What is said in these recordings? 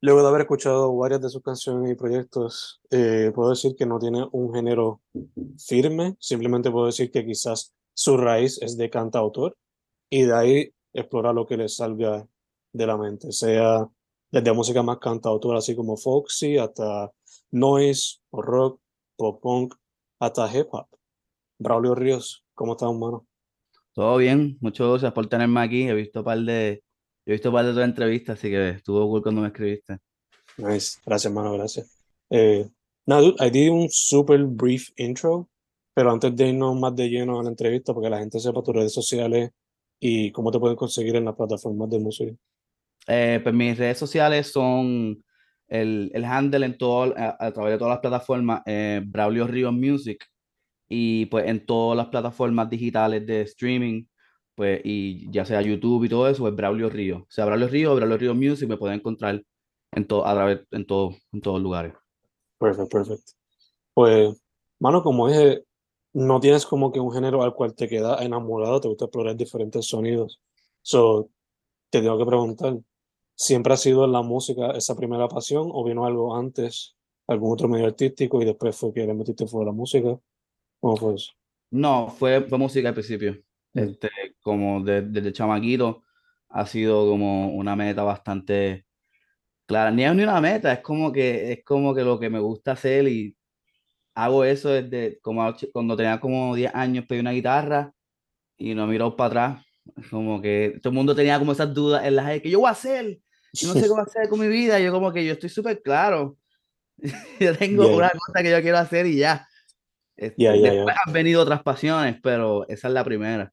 luego de haber escuchado varias de sus canciones y proyectos, eh, puedo decir que no tiene un género firme, simplemente puedo decir que quizás su raíz es de cantautor y de ahí explorar lo que le salga de la mente, sea desde música más cantautora, así como folksy, hasta noise, rock, pop punk, hasta hip hop. Braulio Ríos, ¿cómo estás, hermano? Todo bien, muchas gracias por tenerme aquí. He visto un par de, he visto un par de tus entrevistas, así que estuvo cool cuando me escribiste. Nice, gracias, hermano, gracias. Eh, nada, dude, I did un super brief intro, pero antes de irnos más de lleno a la entrevista, porque la gente sepa tus redes sociales y cómo te pueden conseguir en las plataformas de música. Eh, pues mis redes sociales son el, el handle en todo, a, a través de todas las plataformas, eh, Braulio Ríos Music, y pues en todas las plataformas digitales de streaming, pues y ya sea YouTube y todo eso, pues Braulio Ríos. O sea, Braulio Ríos, Braulio Ríos Music me pueden encontrar en todo, a través, en todo, en todos lugares. Perfecto, perfecto. Pues, mano, como dije, no tienes como que un género al cual te queda enamorado, te gusta explorar diferentes sonidos. So, te tengo que preguntar, ¿siempre ha sido la música esa primera pasión o vino algo antes, algún otro medio artístico y después fue que le metiste fuera la música? ¿Cómo fue eso? No, fue, fue música al principio. Este, como de- desde chamaquito ha sido como una meta bastante clara. Ni es ni una meta, es como que es como que lo que me gusta hacer y hago eso desde como cuando tenía como 10 años pedí una guitarra y no miró para atrás. Como que todo el mundo tenía como esas dudas en la gente, que yo voy a hacer? Yo no sé qué voy a hacer con mi vida. Yo como que yo estoy súper claro. Yo tengo Yeah. una cosa que yo quiero hacer y ya. Este, Ya, ya, ya. después han venido otras pasiones, pero esa es la primera.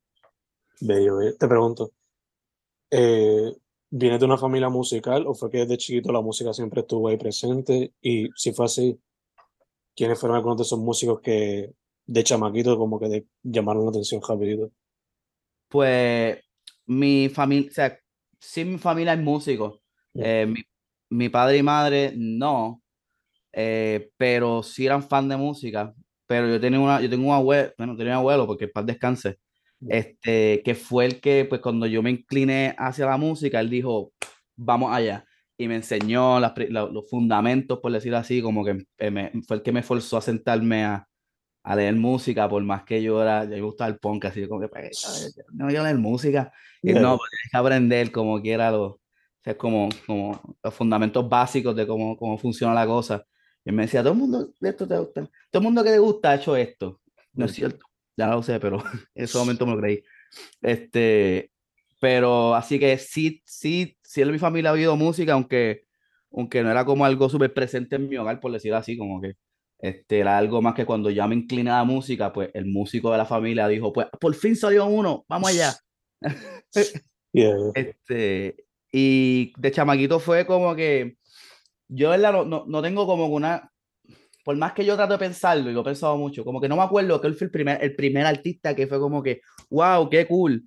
Bello, bello. Te pregunto, eh, ¿vienes de una familia musical o fue que desde chiquito la música siempre estuvo ahí presente? Y si fue así, ¿quiénes fueron algunos de esos músicos que de chamaquito como que de- llamaron la atención rapidito? Pues mi familia, o sea, sí mi familia es músico. Eh, mi, mi padre y madre no, eh, pero sí eran fan de música. Pero yo tenía una, yo tengo un abuelo, bueno, tenía un abuelo porque para descanse, Ya. Este, que fue el que, pues cuando yo me incliné hacia la música, él dijo, vamos allá. Y me enseñó las los fundamentos, por decirlo así, como que eh, me- fue el que me forzó a sentarme a, a leer música, por más que yo era, yo me gustaba el punk, así como que, pues, no voy a leer música. Y Ya. no, pues, tienes que aprender como quiera los, o sea, como, como los fundamentos básicos de cómo, cómo funciona la cosa. Y él me decía, todo el mundo de esto te gusta, todo el mundo que te gusta ha hecho esto. No es cierto, ya lo sé, pero en ese momento me lo creí. Este, pero así que sí, sí, sí en mi familia ha habido música, aunque, aunque no era como algo súper presente en mi hogar, por decirlo así, como que este, era algo más que cuando ya me incliné a la música, pues el músico de la familia dijo, pues por fin salió uno, vamos allá. Yeah, Este, y de chamaquito fue como que yo ¿verdad? No, no, no tengo como una, por más que yo trato de pensarlo, y lo he pensado mucho, como que no me acuerdo que él fue el primer, el primer artista que fue como que, wow, qué cool.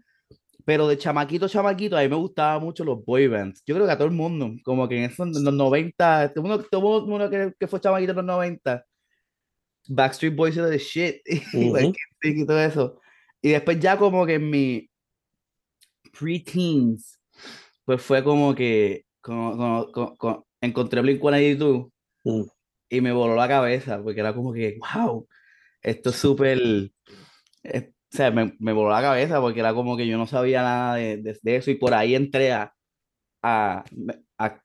Pero de chamaquito, chamaquito, a mí me gustaban mucho los boy bands. Yo creo que a todo el mundo, como que en esos en los 90, todo el mundo, todo el mundo que, que, fue chamaquito en los 90, Backstreet Boys era de shit, uh -huh. y todo eso. Y después ya como que en mi pre-teens, pues fue como que como, como, como, encontré Blink-182 mm. Y me voló la cabeza, porque era como que, wow, esto es súper... Eh, o sea, me, me, voló la cabeza porque era como que yo no sabía nada de, de, de eso y por ahí entré a, a, a,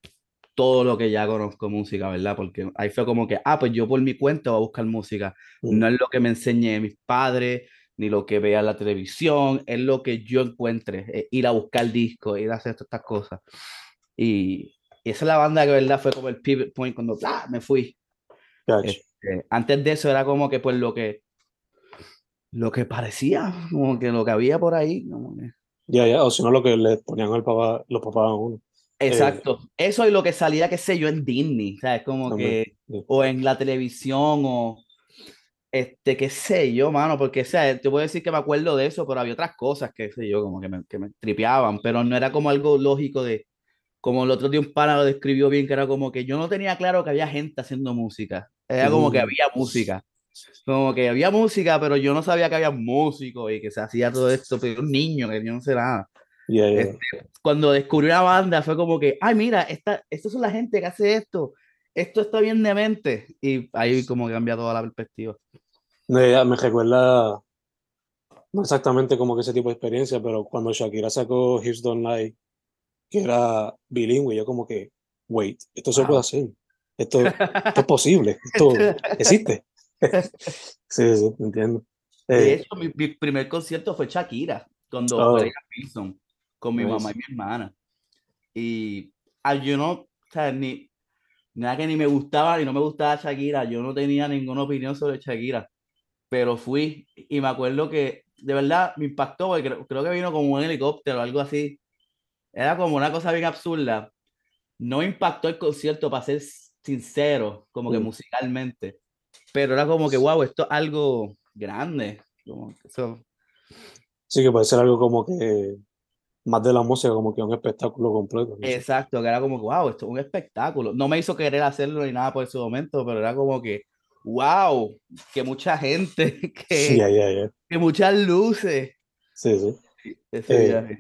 todo lo que ya conozco música, ¿verdad? Porque ahí fue como que, ah, pues yo por mi cuenta voy a buscar música. Mm. No es lo que me enseñé mis padres, ni lo que vea la televisión, es lo que yo encuentre, ir a buscar discos, ir a hacer todas estas cosas. Y, y, esa es la banda que, ¿verdad? Fue como el pivot point cuando ¡ah! me fui. Este, antes de eso era como que, pues, lo que lo que parecía, como que lo que había por ahí. Ya, ya, o si no, lo que le ponían al papá, los papás a uno. Exacto. Eh, eso es lo que salía, qué sé yo, en Disney, ¿sabes? Como también, que, sí. o en la televisión, o este, qué sé yo, mano, porque, o sea, te voy a decir que me acuerdo de eso, pero había otras cosas que, sé yo, como que me, que me tripeaban, pero no era como algo lógico de, como el otro día un pana lo describió bien, que era como que yo no tenía claro que había gente haciendo música, era como que había música, como que había música, pero yo no sabía que había músicos y que se hacía todo esto, pero un niño que yo no sé nada. Yeah, yeah. Este, cuando descubrí una banda fue como que, ay, mira, esta, esta son la gente que hace esto, esto está bien de mente, y ahí como cambia toda la perspectiva. Me recuerda, no exactamente como que ese tipo de experiencia, pero cuando Shakira sacó Hips Don't Lie, que era bilingüe, yo como que, wait, esto se wow. puede hacer, esto, esto es posible, esto existe. sí, sí, entiendo. Eh, de hecho, mi, mi, primer concierto fue Shakira, cuando oh. Pilson, con mi mamá y mi hermana. Y ah, yo no, o sea, ni, nada que ni me gustaba ni no me gustaba Shakira, yo no tenía ninguna opinión sobre Shakira pero fui y me acuerdo que de verdad me impactó porque creo, creo, que vino como un helicóptero o algo así. Era como una cosa bien absurda. No impactó el concierto, para ser sincero, como que mm. musicalmente. Pero era como que, wow, esto es algo grande. Como eso. Sí, que puede ser algo como que más de la música, como que un espectáculo completo. ¿no? Exacto, que era como, wow, esto es un espectáculo. No me hizo querer hacerlo ni nada por ese momento, pero era como que, wow, que mucha gente, que, sí, yeah, yeah, yeah. que muchas luces. Sí, sí. Eh,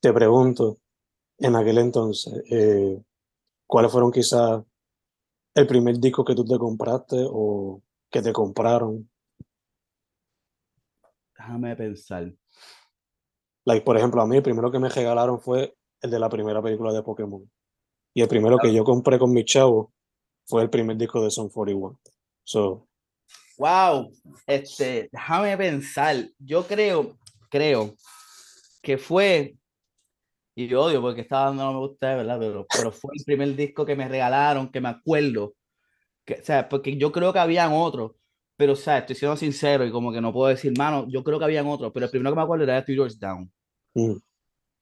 te pregunto, en aquel entonces, eh, ¿cuáles fueron quizás el primer disco que tú te compraste o que te compraron? Déjame pensar. Like, por ejemplo, a mí el primero que me regalaron fue el de la primera película de Pokémon. Y el primero que yo compré con mi chavo fue el primer disco de Son 41. So. Wow, este, déjame pensar. Yo creo, creo que fue, y yo odio porque estaba dando no me gusta, ¿verdad? Pero, pero fue el primer disco que me regalaron, que me acuerdo. Que, o sea, porque yo creo que habían otros, pero, o sea, estoy siendo sincero y como que no puedo decir, mano, yo creo que habían otros, pero el primero que me acuerdo era Two Doors Down. Mm.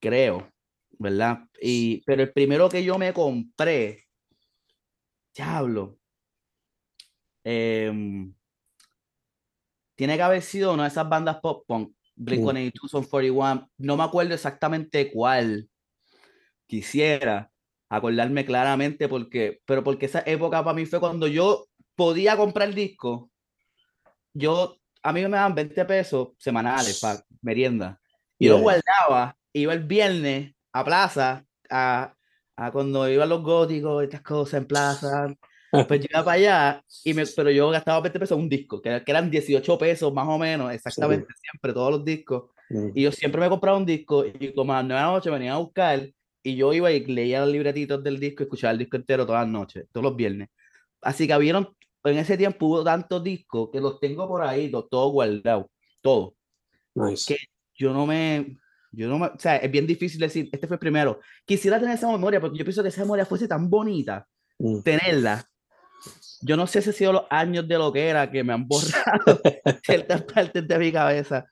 Creo, ¿verdad? Y, pero el primero que yo me compré, diablo, eh, tiene que haber sido una de esas bandas pop punk, Blink-182, mm. Son 41, no me acuerdo exactamente cuál quisiera acordarme claramente porque, pero porque esa época para mí fue cuando yo podía comprar el disco, yo, a mí me daban 20 pesos semanales para merienda, y lo guardaba, iba el viernes a plaza, a, a cuando iban los góticos, estas cosas en plaza, pues yo iba para allá, y me, pero yo gastaba 20 pesos un disco, que, que, eran 18 pesos más o menos, exactamente sí. siempre, todos los discos. Mm. Y yo siempre me compraba un disco, y como a las 9 de la noche me venían a buscar, y yo iba y leía los libretitos del disco, escuchaba el disco entero todas las noches, todos los viernes. Así que habían, en ese tiempo hubo tantos discos que los tengo por ahí, todos guardados, todos. Nice. Que yo no me, yo no me, o sea, es bien difícil decir, este fue el primero. Quisiera tener esa memoria, porque yo pienso que esa memoria fuese tan bonita, mm. tenerla, yo no sé si ha sido los años de lo que era que me han borrado ciertas partes de mi cabeza,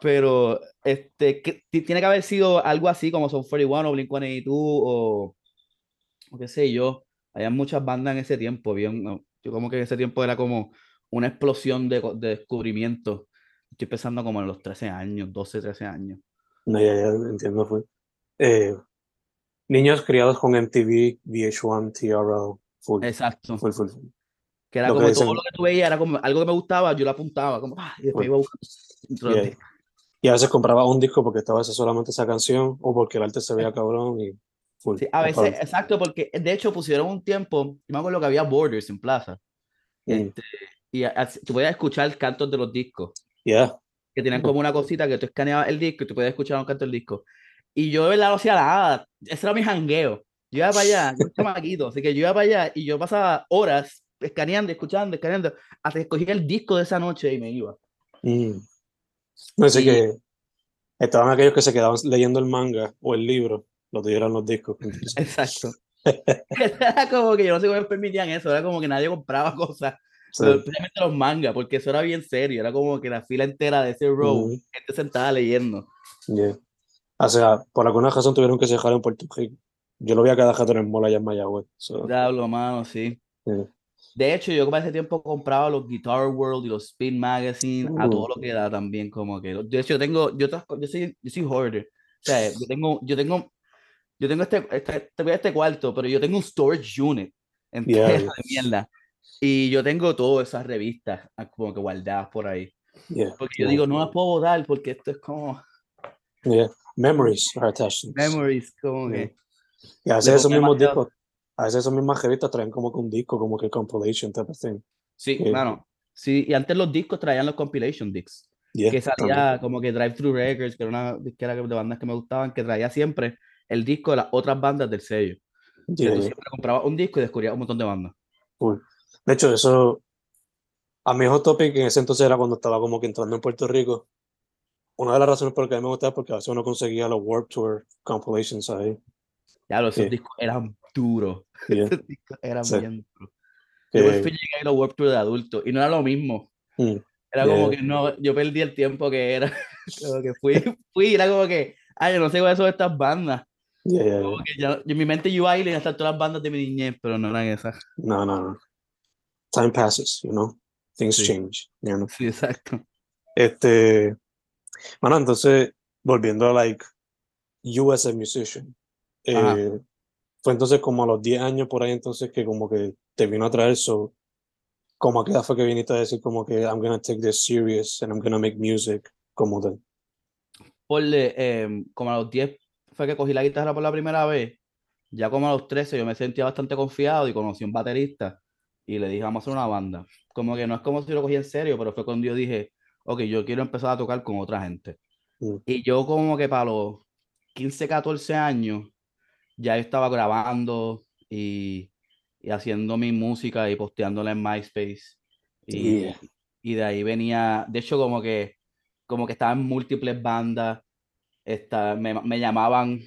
pero este, que, tiene que haber sido algo así como Son 41 o Blink 182 o, o qué sé yo. Había muchas bandas en ese tiempo, bien, yo como que en ese tiempo era como una explosión de, de descubrimiento. Estoy pensando como en los 13 años, 12, 13 años. No, ya, ya entiendo, fue. Eh, niños criados con MTV, VH1, TRL, full, Exacto. full, full, full. Que era Lo que como dicen. todo lo que tú veías, era como algo que me gustaba, yo lo apuntaba, como, ah, y después iba buscando. Yeah. Y a veces compraba un disco porque estaba ese solamente esa canción o porque el arte se veía cabrón y full. Sí, a es veces, para- exacto, porque de hecho pusieron un tiempo, me acuerdo que había Borders en Plaza, Mm, este, y a- a- tú podías escuchar cantos de los discos, yeah. que tenían como una cosita que tú escaneabas el disco y tú podías escuchar un canto del disco. Y yo de verdad no hacía nada, ese era mi jangueo. Yo iba para allá, yo era chamaquito, así que yo iba para allá y yo pasaba horas escaneando, escuchando, escaneando, hasta que escogía el disco de esa noche y me iba. Mm. No sé Y- que estaban aquellos que se quedaban leyendo el manga o el libro, los de eran los discos. Exacto. Era como que yo no sé cómo me permitían eso, era como que nadie compraba cosas, Sí. pero especialmente los mangas, porque eso era bien serio, era como que la fila entera de ese row, gente sentada leyendo. Yeah. O sea, por alguna razón tuvieron que dejar en Puerto Rico. Yo lo vi a cada rato en el mall allá en Mayagüez. so, Diablo, mano, sí. yeah. De hecho, yo para ese tiempo compraba los Guitar World y los Spin Magazine a todo Uh. lo que da también, como que. De hecho, yo tengo, yo, yo soy, yo soy hoarder. O sea, yo tengo, yo tengo, yo tengo este, este, este, este cuarto, pero yo tengo un storage unit entero Yeah, de mierda. Y yo tengo todas esas revistas ah, como que guardadas por ahí. yeah, Porque yo yeah, digo, no las puedo botar porque esto es como yeah. Memories are attached. memories, como que. Y a veces Le esos mismos discos, a veces esas mismas revistas traen como que un disco, como que compilation type of thing. Sí, Sí. mano. Sí, y antes los discos traían los compilation discs. Yeah, que también. salía como que Drive Thru Records, que era una disquera de bandas que me gustaban, que traía siempre el disco de las otras bandas del sello. Que Yeah, tú yeah, siempre comprabas un disco y descubrías un montón de bandas. cool. De hecho, eso, a mi hot topic en ese entonces era cuando estaba como que entrando en Puerto Rico. Una de las razones por las que a mí me gustaba es porque a veces uno conseguía los Warped Tour compilations ahí. Ya, los Sí. discos eran duros. Yeah, eran Sí. bien duros. Yo por fin llegué a a Warped Tour de adulto y no era lo mismo. mm, Era Yeah, como que no, yo perdí el tiempo que era. Como que fui, fui, era como que, ay, yo no sé cuáles son estas bandas. yeah, Como que ya, en mi mente yo iba a ir y estar todas las bandas de mi niñez, pero no eran esas. No, no, no. Time passes, you know. Things Sí. change, you know. Sí, exacto. Este, bueno, entonces, volviendo a like you as a musician, eh, fue entonces como a los 10 años por ahí entonces que como que te vino a traer eso, como a qué edad fue que viniste a decir como que I'm gonna take this serious and I'm gonna make music, como de, Ponle, em, como a los 10 fue que cogí la guitarra por la primera vez. Ya como a los 13 yo me sentía bastante confiado y conocí a un baterista y le dije, vamos a hacer una banda. Como que no es como si lo cogí en serio, pero fue cuando yo dije, ok, yo quiero empezar a tocar con otra gente. Mm. Y yo como que para los 15, 14 años ya yo estaba grabando y, y haciendo mi música y posteándola en MySpace. Y, Yeah. y de ahí venía, de hecho como que, como que estaba en múltiples bandas, esta, me, me llamaban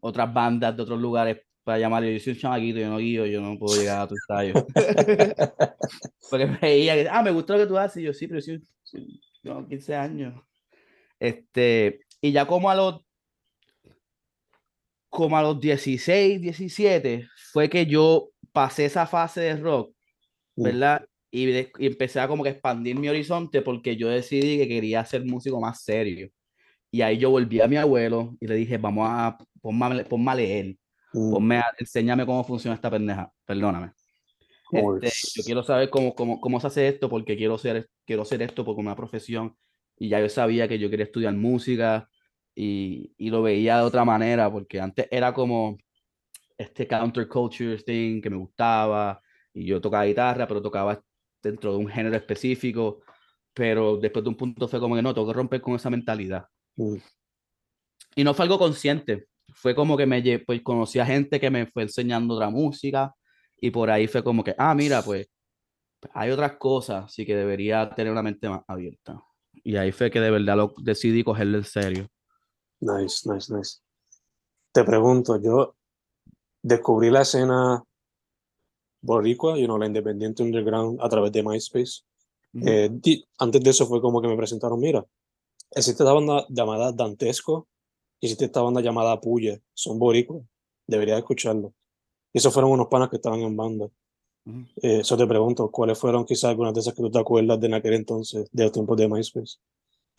otras bandas de otros lugares para llamar, yo soy un chamaquito, yo no guío, yo no puedo llegar a tu ensayo. Porque me veía que, ah, me gustó lo que tú haces, y yo sí, pero sí, sí, tengo 15 años. Este, y ya como a los, como a los 16, 17, fue que yo pasé esa fase de rock. ¿verdad? Y, de- y empecé a como que expandir mi horizonte porque yo decidí que quería ser músico más serio. Y ahí yo volví a mi abuelo y le dije, vamos a, ponme, ponme a leer, Mm, ponme a, enséñame cómo funciona esta pendeja, perdóname. Este, yo quiero saber cómo, cómo, cómo se hace esto porque quiero ser, quiero hacer esto por una profesión. Y ya yo sabía que yo quería estudiar música y, y lo veía de otra manera porque antes era como este counterculture thing que me gustaba y yo tocaba guitarra, pero tocaba dentro de un género específico. Pero después de un punto fue como que no, tengo que romper con esa mentalidad. Mm, Y no fue algo consciente, fue como que me pues conocí a gente que me fue enseñando otra música y por ahí fue como que, ah, mira, pues hay otras cosas, así que debería tener una mente más abierta. Y ahí fue que de verdad lo decidí cogerlo en serio. Nice, nice, nice. Te pregunto, yo descubrí la escena boricua, you know, la independiente underground a través de MySpace. Eh, antes de eso fue como que me presentaron, mira, existe esta banda llamada Dantesco y existe esta banda llamada Puya, son boricuas, deberías escucharlo. Y esos fueron unos panas que estaban en banda. Ujú. Eh, eso te pregunto, ¿cuáles fueron quizás algunas de esas que tú te acuerdas de en aquel entonces, de los tiempos de MySpace?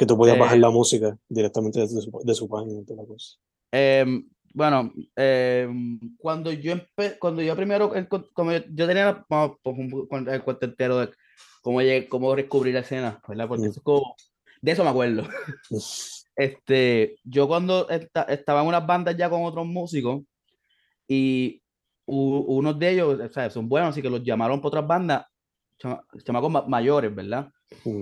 Que tú podías bajar Eh, la música directamente de su, de su página toda la cosa. Em, bueno, em, cuando yo cuando yo primero, como yo, yo tenía pues, con el cuento entero de cómo, cómo descubrir la escena, ¿verdad? Porque Mm. eso es como, de eso me acuerdo. Este, yo cuando esta- estaba en unas bandas ya con otros músicos y u- unos de ellos, o sea, son buenos, así que los llamaron por otras bandas, chama- chamacos ma- mayores, ¿verdad? Mm,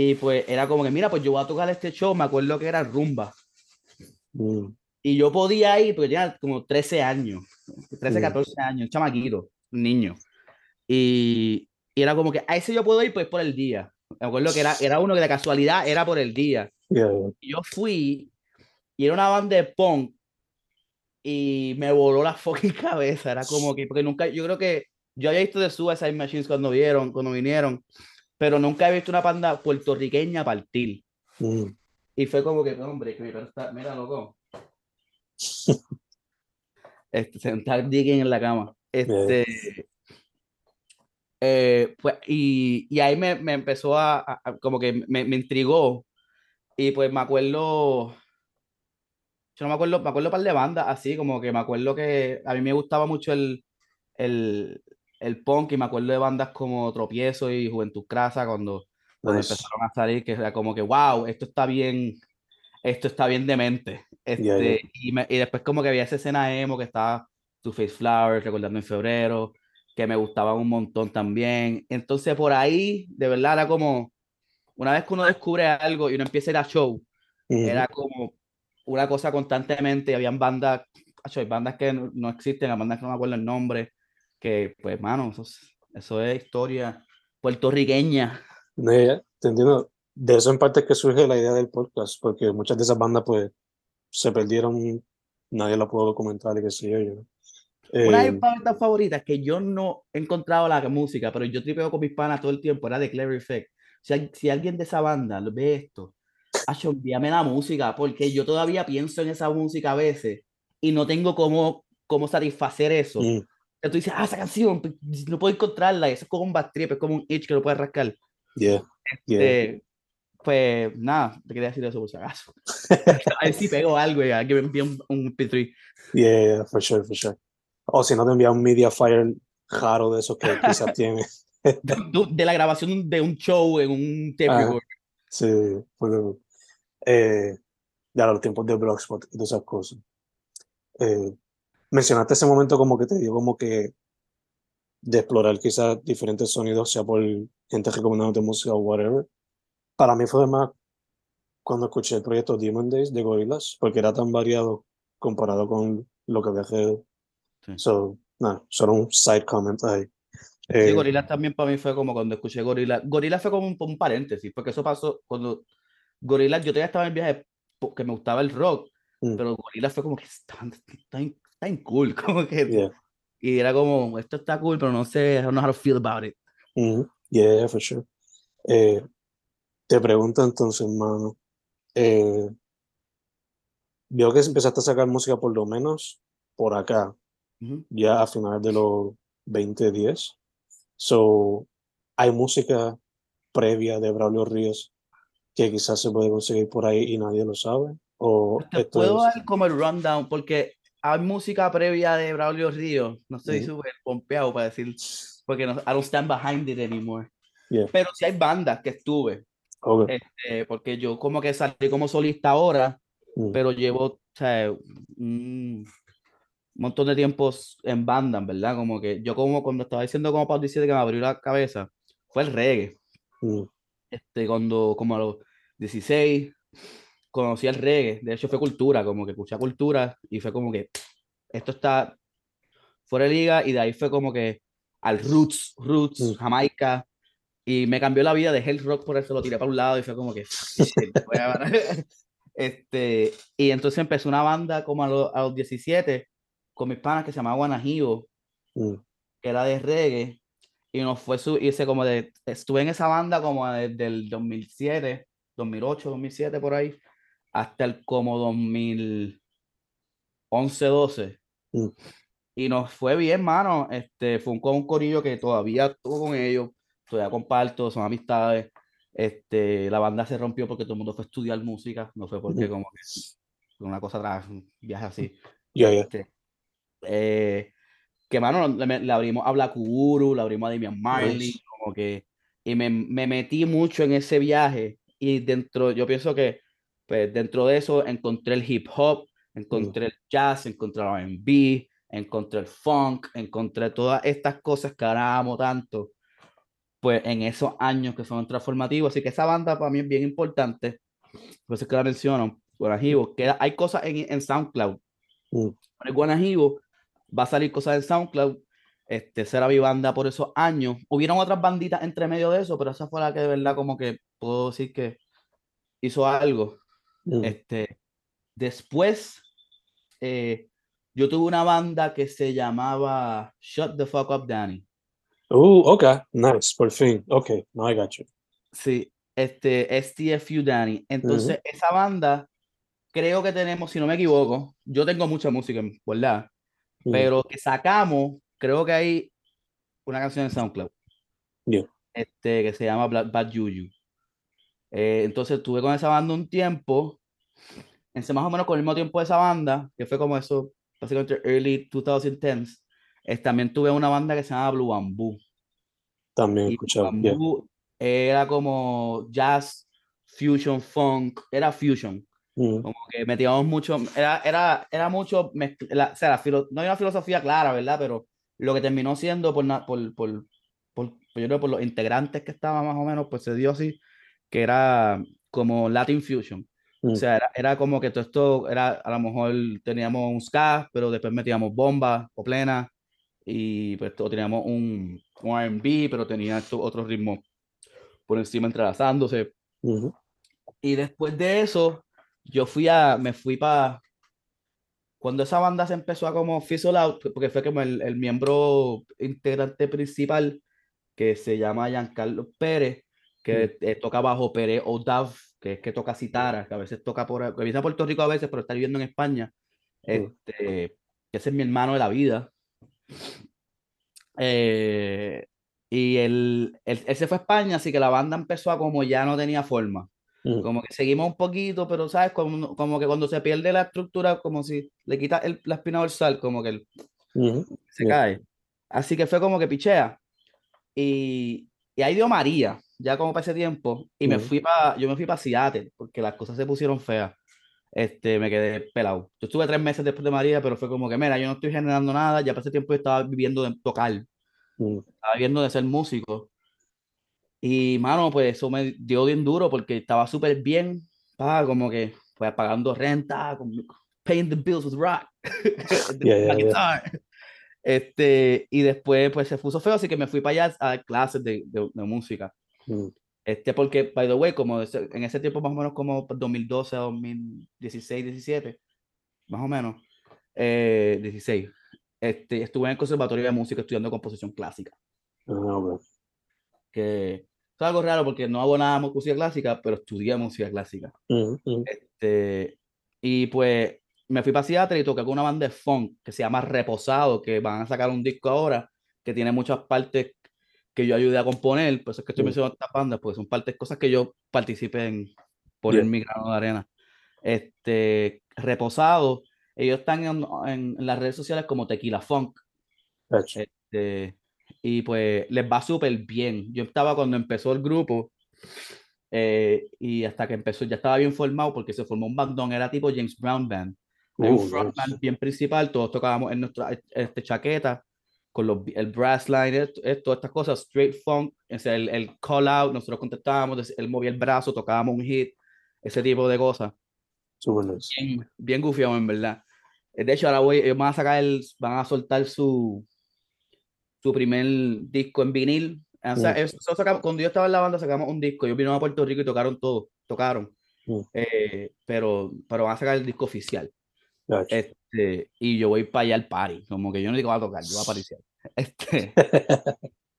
Y pues era como que, mira, pues yo voy a tocar este show, me acuerdo que era Rumba. mm, Y yo podía ir, porque tenía como 13 años, 13, Mm. 14 años, chamaquito, niño. Y, y era como que a ese yo puedo ir pues por el día. Me acuerdo que era, era uno que de casualidad era por el día. yeah, yeah. Y yo fui y era una banda de punk y me voló la fucking cabeza. Era como que, porque nunca, yo creo que yo había visto de Suicide Machines cuando vieron, cuando vinieron, pero nunca he visto una banda puertorriqueña partir. Mm, Y fue como que, hombre, que mi perro está, mira, loco. Este, sentar digging en la cama. Este, eh, pues, y, y ahí me, me empezó a, a- a- como que me, me intrigó. Y pues me acuerdo, yo no me acuerdo, me acuerdo un par de bandas así, como que me acuerdo que a mí me gustaba mucho el, el, el punk y me acuerdo de bandas como Tropiezo y Juventud Crasa cuando, cuando nice. empezaron a salir, que era como que, wow, esto está bien, esto está bien demente. Este, Ya, ya. Y, me- y después como que había esa escena emo que estaba Two Face Flowers, recordando en febrero, que me gustaba un montón también. Entonces por ahí, de verdad, era como, una vez que uno descubre algo y uno empieza a ir a show, Mm, era como una cosa constantemente, habían bandas, hay bandas que no, no existen, hay bandas que no me acuerdo el nombre, que pues, mano, eso es, eso es historia puertorriqueña. no, ya, te entiendo. De eso en parte es que surge la idea del podcast, porque muchas de esas bandas pues se perdieron, nadie la pudo documentar y qué sé yo. Una de Eh, mis bandas favoritas que yo no he encontrado la música, pero yo tripeo con mis panas todo el tiempo, era de Clever Effect. Si, si alguien de esa banda ve esto, envíame la música, porque yo todavía pienso en esa música a veces y no tengo cómo, cómo satisfacer eso. mm, que tú dices, ah, esa canción, pues, no puedo encontrarla, eso es como un bad trip, es como un itch que lo puedes rascar. yeah, yeah. Eh, pues nada, te quería decir eso por si acaso. A ver si pego algo y alguien me envía un, un MP3. Yeah, yeah, for sure, for sure. O si no te envía un Mediafire raro de esos que quizás tiene. De, de la grabación de un show en un tape recorder. Sí, porque, eh, ya los tiempos de Blogspot y todas esas cosas. Eh, mencionaste ese momento como que te dio como que de explorar quizás diferentes sonidos, sea por gente recomendándote música o whatever. Para mí fue más cuando escuché el proyecto Demon Days de Gorillaz, porque era tan variado comparado con lo que había alrededor. Sí. So, nada, solo un side comment ahí. Sí, Eh, Gorillaz también para mí fue como cuando escuché Gorillaz. Gorillaz fue como un, un paréntesis, porque eso pasó cuando Gorillaz, yo todavía estaba en viaje porque me gustaba el rock, Mm. pero Gorillaz fue como que está, está, está bien cool, como que, yeah. y era como, esto está cool, pero no sé, I don't know how to feel about it. Mhm. Yeah, for sure. Eh, te pregunto entonces, hermano, eh, veo que empezaste a sacar música por lo menos por acá, ya a finales de los 2010. So, hay música previa de Braulio Ríos que quizás se puede conseguir por ahí y nadie lo sabe. O Te esto puedo es. dar como el rundown, porque hay música previa de Braulio Ríos, no estoy Ujú. súper pompeado para decir, porque no, I don't stand behind it anymore. Yeah. Pero sí hay bandas que estuve, Ok. este, porque yo como que salí como solista ahora, pero llevo o sea, un montón de tiempos en banda, ¿verdad? Como que yo como cuando estaba diciendo como Pau 17 que me abrió la cabeza, fue el reggae. Este, cuando como a los 16 conocí el reggae, de hecho fue cultura, como que escuché cultura y fue como que esto está fuera de liga y de ahí fue como que al roots, roots, Mm. Jamaica y me cambió la vida, dejé el rock por eso, lo tiré para un lado y fue como que a- este, y entonces empezó una banda como a, los- a los 17 con mis panas que se llamaba Guanajibo, mm, que era de reggae, y nos fue su, hice como de, estuve en esa banda como desde el 2007, 2008, 2007 por ahí, hasta el como 2011, 12. Mm. Y nos fue bien, mano, este, fue un, con un corillo que todavía estuvo con ellos, todavía comparto, son amistades, Este, la banda se rompió porque todo el mundo fue a estudiar música, no fue porque como que una cosa atrás, un viaje así. Ya, ya. Este, eh, que mano, le, le abrimos a Black Uhuru, le abrimos a Damian Marley, como que, y me, me metí mucho en ese viaje y dentro, yo pienso que pues dentro de eso encontré el hip hop, encontré el jazz, encontré el R&B, encontré el funk, encontré todas estas cosas que ahora amo tanto, pues en esos años que son transformativos, así que esa banda para mí es bien importante, por eso es que la menciono, Guanajibo, que hay cosas en, en SoundCloud, Mm. el Guanajibo va a salir cosas en SoundCloud, este, será mi banda por esos años. Hubieron otras banditas entre medio de eso, pero esa fue la que de verdad como que puedo decir que hizo algo. Mm. Este, después, eh, yo tuve una banda que se llamaba Shut the Fuck Up Danny. Uh, okay, nice, por fin. Okay, now I got you. Sí, este, STFU Danny. Entonces, esa banda, creo que tenemos, si no me equivoco, yo tengo mucha música, ¿verdad? Mm. Pero que sacamos, creo que hay una canción en SoundCloud. Yeah. Este, que se llama Bad Juju. Eh, entonces estuve con esa banda un tiempo, en ese más o menos con el mismo tiempo de esa banda, que fue como eso, básicamente early 2010s, es, también tuve una banda que se llama Blue Bamboo. También escuchado. Blue yeah. Bamboo era como jazz, fusion, funk, era fusion. Mm. Como que metíamos mucho, era, era, era mucho, la- o sea, la filo- no hay una filosofía clara, ¿verdad? Pero lo que terminó siendo por, por, por, por- yo creo por los integrantes que estaban más o menos, pues se dio así, que era como Latin Fusion. O Mm. sea, era, era como que todo esto era, a lo mejor teníamos un ska, pero después metíamos bomba o plena, y pues todo, teníamos un, un R&B, pero tenía estos otros ritmos por encima entrelazándose. Y después de eso, yo fui a, me fui para, cuando esa banda se empezó a como fizzle out, porque fue como el, el miembro integrante principal, que se llama Giancarlo Pérez, que eh, toca bajo Pérez Odav, que es que toca citara, que a veces toca por, que viene a Puerto Rico a veces, pero está viviendo en España. Este, que ese es mi hermano de la vida. Eh, y él, él, él se fue a España, así que la banda empezó a como ya no tenía forma. Mm. Como que seguimos un poquito, pero sabes, como, como que cuando se pierde la estructura, como si le quita el, la espina dorsal, como que el- Ujú. se cae. Así que fue como que pichea. Y, y ahí dio María, ya como para ese tiempo, y me Ujú. fui para, yo me fui para Seattle, porque las cosas se pusieron feas. Este, me quedé pelado. Yo estuve tres meses después de María, pero fue como que, mira, yo no estoy generando nada, ya para ese tiempo yo estaba viviendo de tocar, Mm. estaba viviendo de ser músico. Y, mano, pues eso me dio bien duro porque estaba súper bien, pa, como que, pues pagando renta, con- paying the bills with rock, Yeah, yeah, yeah. Este, y después, pues se puso feo, así que me fui para allá a dar clases de, de, de música. Mm. Este, porque, by the way, como en ese tiempo, más o menos como 2012 a 2016, 17, más o menos, eh, 16, este, estuve en el Conservatorio de Música estudiando composición clásica Ah, que es algo raro porque no hago nada de música clásica, pero estudié música clásica. Mm, mm. Este, y pues me fui para Seattle y toqué con una banda de funk que se llama Reposado, que van a sacar un disco ahora que tiene muchas partes que yo ayudé a componer, por eso es que estoy mencionando estas bandas, porque son partes, cosas que yo participé en poner Yeah. mi grano de arena. Este, Reposado, ellos están en, en- en las redes sociales como Tequila Funk, Gotcha. este, y pues les va súper bien. Yo estaba cuando empezó el grupo eh, y hasta que empezó ya estaba bien formado porque se formó un bandón, era tipo James Brown Band. Hay un Uh, frontman bien principal, todos tocábamos en nuestra este, chaqueta con los, el brass line, esto, esto, todas estas cosas, straight funk, o sea, el, el call out, nosotros contestábamos, él movía el brazo, tocábamos un hit, ese tipo de cosas nice. bien, bien gufiado, en verdad. Eh, De hecho, ahora voy, ellos van a sacar el, van a soltar su, su primer disco en vinil. O sea, Mm. eso- eso saca- cuando yo estaba en la banda sacamos un disco, ellos vinieron a Puerto Rico y tocaron todo, tocaron. Mm. Eh, pero, pero van a sacar el disco oficial. Gotcha. Este, y yo voy para allá al party, como que yo no digo a tocar, yo voy a aparecer. Este,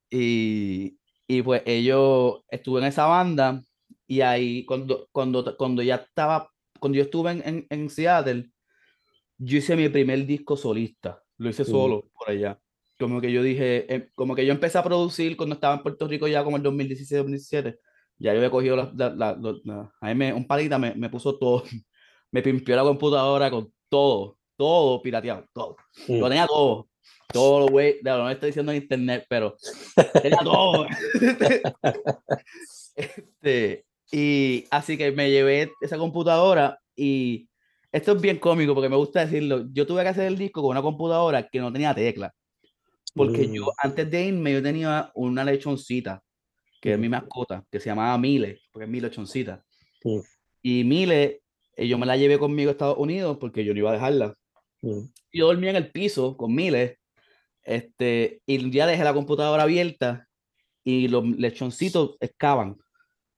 y, y pues ellos, estuve en esa banda y ahí cuando, cuando, cuando ya estaba, cuando yo estuve en, en, en Seattle, yo hice mi primer disco solista, lo hice Mm. solo por allá. Como que yo dije, eh, como que yo empecé a producir cuando estaba en Puerto Rico ya como el 2016-2017, Ya yo había cogido la, la, la, la- a mí me- un palita me, me puso todo, me pimpió la computadora con todo, todo pirateado, todo. Mm. Lo tenía todo, todo, güey, no lo estoy diciendo en internet, pero tenía todo. Este, y así que me llevé esa computadora y esto es bien cómico porque me gusta decirlo. Yo tuve que hacer el disco con una computadora que no tenía tecla. Porque yo, Mm. antes de irme, yo tenía una lechoncita, que es Mm. mi mascota, que se llamaba Mile, porque es mi lechoncita. Mm. Y Mile, eh, yo me la llevé conmigo a Estados Unidos porque yo no iba a dejarla. Mm. Yo dormía en el piso con Mile, este, y día dejé la computadora abierta y los lechoncitos excavan.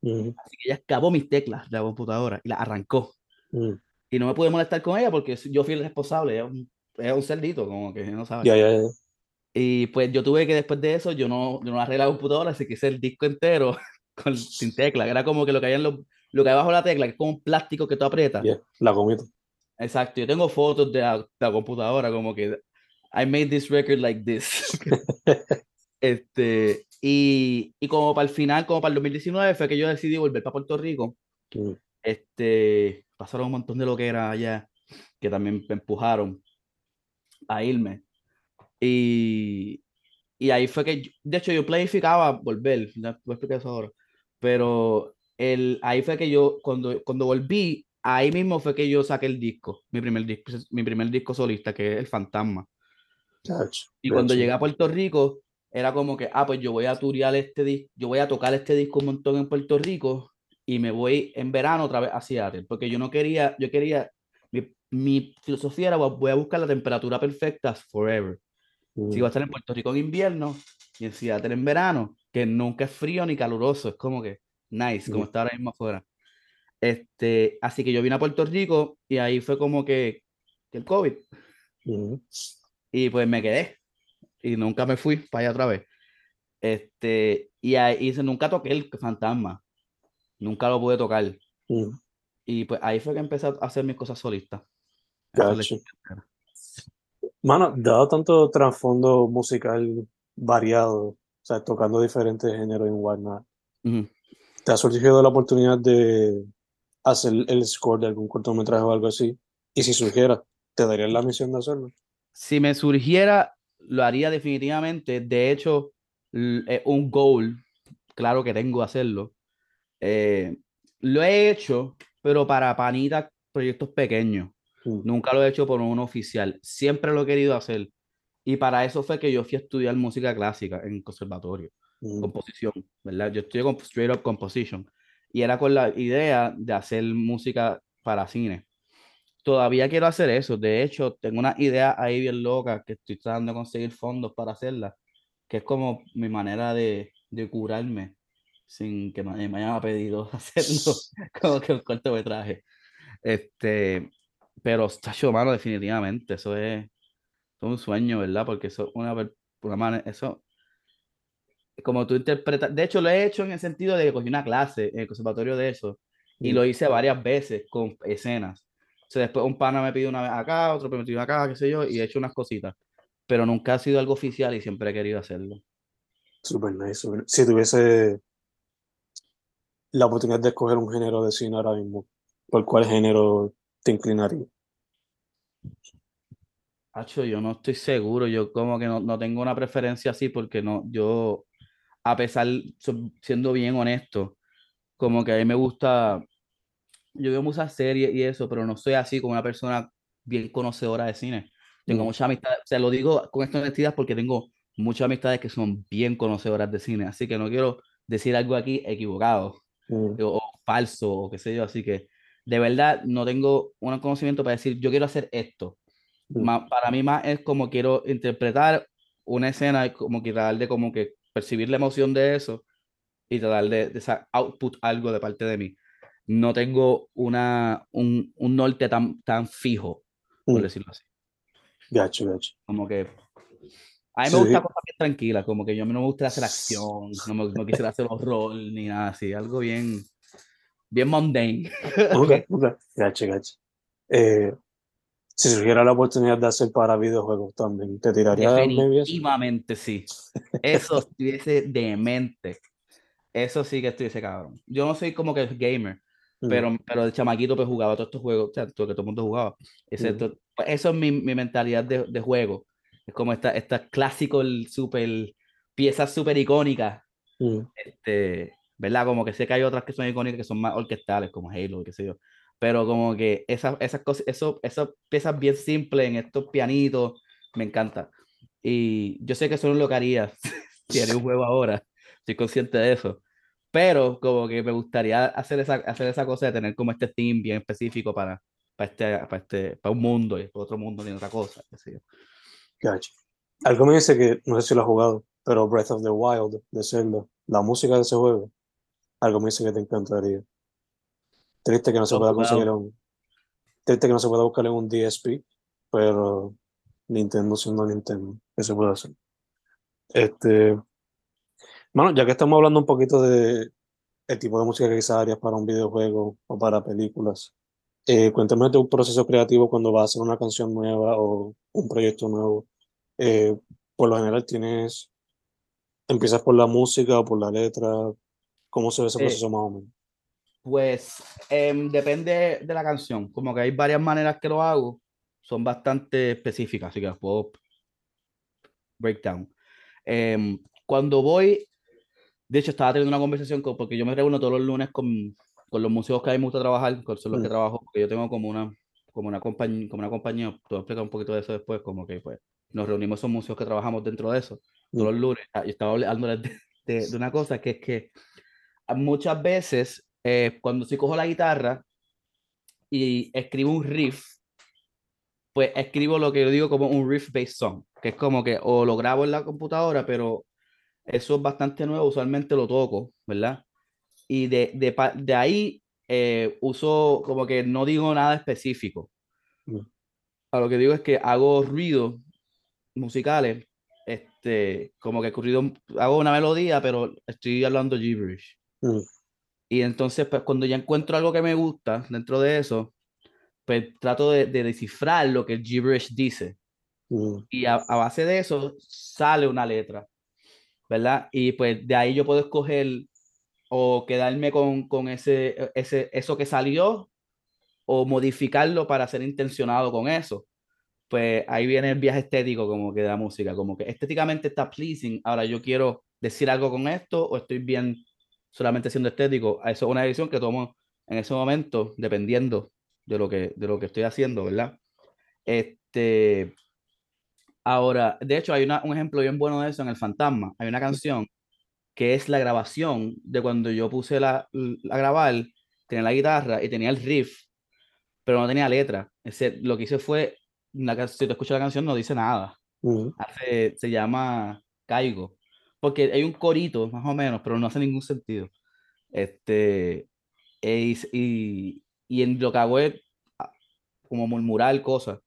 Mm. Así que ella excavó mis teclas de la computadora y las arrancó. Mm. Y no me pude molestar con ella porque yo fui el responsable. Ella es un, cerdito, como que no sabe. Ya, ya, ya. Y pues yo tuve que después de eso, yo no, yo no arreglé la computadora, así que hice el disco entero con, sin tecla. Era como que lo que hay en los, lo que hay bajo la tecla, que es como un plástico que tú aprietas. Ya, La comito. Exacto. Yo tengo fotos de la, de la computadora, como que I made this record like this. este, y, y como para el final, como para el 2019, fue que yo decidí volver para Puerto Rico. Mm. Este, pasaron un montón de lo que era allá, que también me empujaron a irme. Y, y ahí fue que, yo- de hecho, yo planificaba volver, ya voy a explicar eso ahora, pero el, ahí fue que yo, cuando, cuando volví, ahí mismo fue que yo saqué el disco, mi primer disco, mi primer disco solista, que es El Fantasma. Y cuando llegué a Puerto Rico, era como que, ah, pues yo voy a turear este disco, yo voy a tocar este disco un montón en Puerto Rico y me voy en verano otra vez a Seattle, porque yo no quería, yo quería, mi, mi filosofía era, voy a buscar la temperatura perfecta forever. Mm. Si voy a estar en Puerto Rico en invierno y en Seattle en verano, que nunca es frío ni caluroso, es como que nice, como Mm. está ahora mismo afuera. Este, así que yo vine a Puerto Rico y ahí fue como que, que el COVID. Mm. Y pues me quedé. Y nunca me fui para allá otra vez. Este, y ahí y nunca toqué el fantasma. Nunca lo pude tocar. Mm. Y pues ahí fue que empecé a hacer mis cosas solistas. Historia. Mano, dado tanto trasfondo musical variado, o sea, tocando diferentes géneros en whatnot. ¿te ha surgido la oportunidad de hacer el score de algún cortometraje o algo así? Y si surgiera, ¿te darías la misión de hacerlo? Si me surgiera, lo haría definitivamente. De hecho, es un goal, claro que tengo hacerlo. Eh, lo he hecho, pero para panitas, proyectos pequeños. Mm. Nunca lo he hecho por un oficial. Siempre lo he querido hacer. Y para eso fue que yo fui a estudiar música clásica en conservatorio, Mm. composición, ¿verdad? Yo estudié con straight up composition. Y era con la idea de hacer música para cine. Todavía quiero hacer eso. De hecho, tengo una idea ahí bien loca que estoy tratando de conseguir fondos para hacerla, que es como mi manera de, de curarme sin que nadie me haya pedido hacerlo, como que un cortometraje. Este, pero, tacho, mano, definitivamente, eso es, es un sueño, ¿verdad? Porque eso es una, una manera, eso, como tú interpretas, de hecho lo he hecho en el sentido de que cogí una clase en el conservatorio de eso, y Mm. lo hice varias veces con escenas. O sea, después un pana me pidió una vez acá, otro me pidió acá, qué sé yo, y he hecho unas cositas, pero nunca ha sido algo oficial y siempre he querido hacerlo. Super nice. super- Si tuviese la oportunidad de escoger un género de cine ahora mismo, ¿por cuál género te inclinaría? Hacho, yo no estoy seguro, yo como que no, no tengo una preferencia así porque no, yo, a pesar, siendo bien honesto, como que a mí me gusta, yo veo muchas series y eso, pero no soy así como una persona bien conocedora de cine. Tengo Mm. muchas amistades, o sea, lo digo con esta honestidad porque tengo muchas amistades que son bien conocedoras de cine, así que no quiero decir algo aquí equivocado Mm. o, o falso o qué sé yo, así que de verdad no tengo un conocimiento para decir yo quiero hacer esto. Mm. Para mí más es como quiero interpretar una escena y como que tratar de como que percibir la emoción de eso y tratar de, de output algo de parte de mí. No tengo una, un, un norte tan, tan fijo, por Mm. decirlo así. Gacho, gacho. Como que a mí Sí, me gusta cosas bien tranquilas, como que yo no me gusta hacer acción, no, me, no quisiera hacer horror ni nada así, algo bien, bien mundane. Ok, ok. Gacho, gacho. Eh, si surgiera la oportunidad de hacer para videojuegos también, ¿te eso? Definitivamente sí. Eso estuviese demente. Eso sí que estoy ese cabrón. Yo no soy como que gamer, pero, pero el chamaquito pues jugaba todos estos juegos, o sea, todo, que todo el mundo jugaba. Excepto, pues, eso es mi, mi mentalidad de, de juego. Es como esta, esta clásico, el super, piezas súper icónicas. mm, Este, ¿verdad? Como que sé que hay otras que son icónicas que son más orquestales, como Halo, qué sé yo. Pero como que esas, esas cosas, eso, esas piezas bien simples en estos pianitos, me encanta. Y yo sé que eso no lo que haría si haría un juego ahora, estoy consciente de eso. Pero como que me gustaría hacer esa, hacer esa cosa de tener como este theme bien específico para, para, este, para, este, para un mundo y otro mundo tiene otra cosa. yo. Gacho. Algo me dice que, no sé si lo has jugado, pero Breath of the Wild de Zelda, la música de ese juego, algo me dice que te encantaría. Triste que no se pueda conseguir un, triste que no se pueda buscar en un DSP, pero Nintendo siendo Nintendo, ¿qué se puede hacer? Este, bueno, ya que estamos hablando un poquito de el tipo de música que quizás harías para un videojuego o para películas, eh, cuéntame de un proceso creativo cuando vas a hacer una canción nueva o un proyecto nuevo. Eh, por lo general tienes, empiezas por la música o por la letra, ¿cómo se ve ese Eh, proceso más o menos? Pues em, depende de la canción, como que hay varias maneras que lo hago, son bastante específicas, así que las puedo breakdown. Em, cuando voy, de hecho estaba teniendo una conversación con, porque yo me reúno todos los lunes con, con los músicos que a mí me gusta trabajar, con los que Mm. trabajo, porque yo tengo como una, como una compañía, como una compañía, te voy a explicar un poquito de eso después, como que pues nos reunimos son músicos que trabajamos dentro de eso, todos Mm. los lunes, Ah, y estaba hablándoles de, de, de una cosa que es que muchas veces eh, cuando si cojo la guitarra y escribo un riff, pues escribo lo que yo digo como un riff-based song, que es como que o lo grabo en la computadora, pero eso es bastante nuevo, usualmente lo toco, ¿verdad? Y de, de, de ahí eh, uso como que no digo nada específico. Mm. A lo que digo es que hago ruidos musicales, este, como que ruido, hago una melodía, pero estoy hablando gibberish. Mm. Y entonces, pues cuando ya encuentro algo que me gusta dentro de eso, pues trato de, de descifrar lo que el gibberish dice. Mm. Y a, a base de eso sale una letra, ¿verdad? Y pues de ahí yo puedo escoger o quedarme con, con ese, ese, eso que salió o modificarlo para ser intencionado con eso. Pues ahí viene el viaje estético como que de la música, como que estéticamente está pleasing, ahora yo quiero decir algo con esto o estoy bien solamente siendo estético. Eso es una decisión que tomo en ese momento dependiendo de lo que, de lo que estoy haciendo, ¿verdad? Este, ahora, de hecho hay una, un ejemplo bien bueno de eso en El Fantasma. Hay una canción que es la grabación de cuando yo puse la, a grabar, tenía la guitarra y tenía el riff, pero no tenía letra. Ese, lo que hice fue, una, si tú escuchas la canción no dice nada. Se llama Caigo. Porque hay un corito, más o menos, pero no hace ningún sentido. Este, e- y, y, y en lo que hago es como murmurar cosas.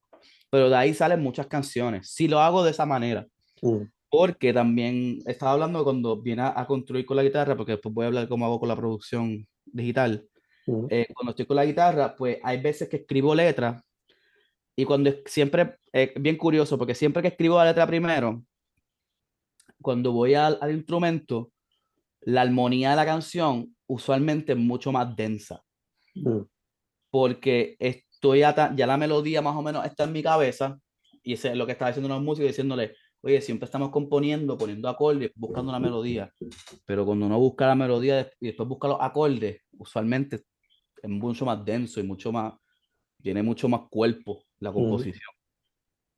Pero de ahí salen muchas canciones. Si lo hago de esa manera. Mm. Porque también estaba hablando cuando viene a, a construir con la guitarra, porque después voy a hablar cómo hago con la producción digital. Mm. Eh, cuando estoy con la guitarra, pues hay veces que escribo letras y cuando es- siempre, es bien curioso, porque siempre que escribo la letra primero, cuando voy al, al instrumento, la armonía de la canción usualmente es mucho más densa, Mm. porque estoy ata- ya la melodía más o menos está en mi cabeza y es lo que estaba diciendo los músicos, diciéndole, oye, siempre estamos componiendo, poniendo acordes, buscando una melodía, pero cuando uno busca la melodía y después busca los acordes, usualmente es mucho más denso y mucho más, tiene mucho más cuerpo la composición.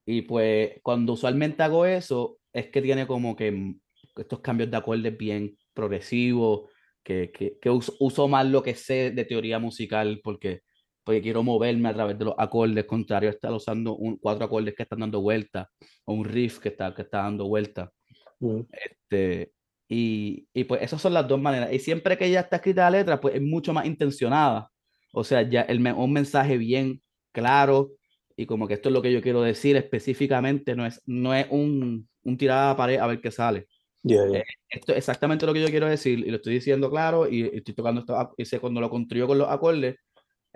Y pues cuando usualmente hago eso, es que tiene como que estos cambios de acordes bien progresivos, que, que, que uso, uso más lo que sé de teoría musical porque, porque quiero moverme a través de los acordes, contrario a estar usando un, cuatro acordes que están dando vuelta o un riff que está, que está dando vuelta. Mm. Este, y, y pues esas son las dos maneras. Y siempre que ya está escrita la letra, pues es mucho más intencionada. O sea, ya el, un mensaje bien claro y como que esto es lo que yo quiero decir específicamente, no es, no es un, un tirada a pared a ver qué sale. Yeah, yeah. Esto es exactamente lo que yo quiero decir y lo estoy diciendo claro y, estoy tocando esto, y sé cuando lo construyo con los acordes,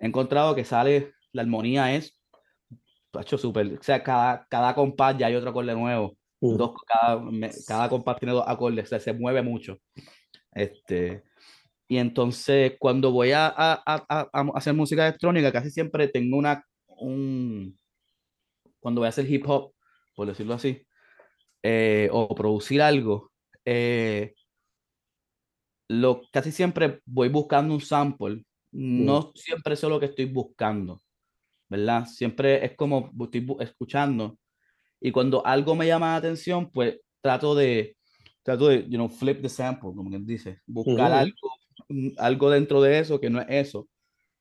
he encontrado que sale, la armonía es, hecho súper, o sea, cada, cada compás ya hay otro acorde nuevo Mm. dos, cada, cada compás tiene dos acordes, o sea, se mueve mucho. Este, y entonces cuando voy a, a, a, a hacer música electrónica, casi siempre tengo una, un, cuando voy a hacer hip hop, por decirlo así, eh, o producir algo, eh, lo, casi siempre voy buscando un sample. No siempre sé lo que estoy buscando, ¿verdad? Siempre es como estoy escuchando. Y cuando algo me llama la atención, pues trato de, trato de, you know, flip the sample, como quien dice, buscar algo, algo dentro de eso que no es eso,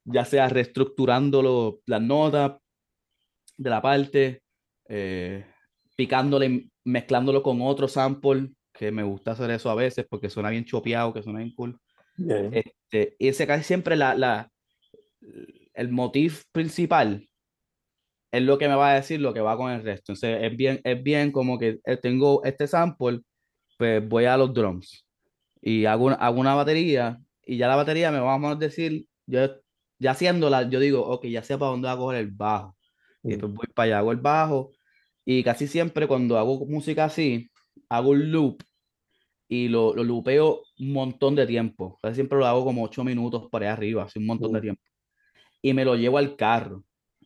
ya sea reestructurándolo, las notas de la parte, eh, picándole, mezclándolo con otro sample, que me gusta hacer eso a veces porque suena bien chopeado, que suena bien cool. Este, y ese casi siempre la, la, el motivo principal es lo que me va a decir lo que va con el resto. Entonces es bien, es bien como que eh, tengo este sample, pues voy a los drums y hago una, hago una batería y ya la batería me va a decir, yo ya haciéndola, yo digo, ok, ya sé para dónde va a coger el bajo. Y después voy para allá, hago el bajo. Y casi siempre cuando hago música así, hago un loop y lo, lo loopeo un montón de tiempo. Casi siempre lo hago como ocho minutos para allá arriba, así un montón de tiempo. Y me lo llevo al carro.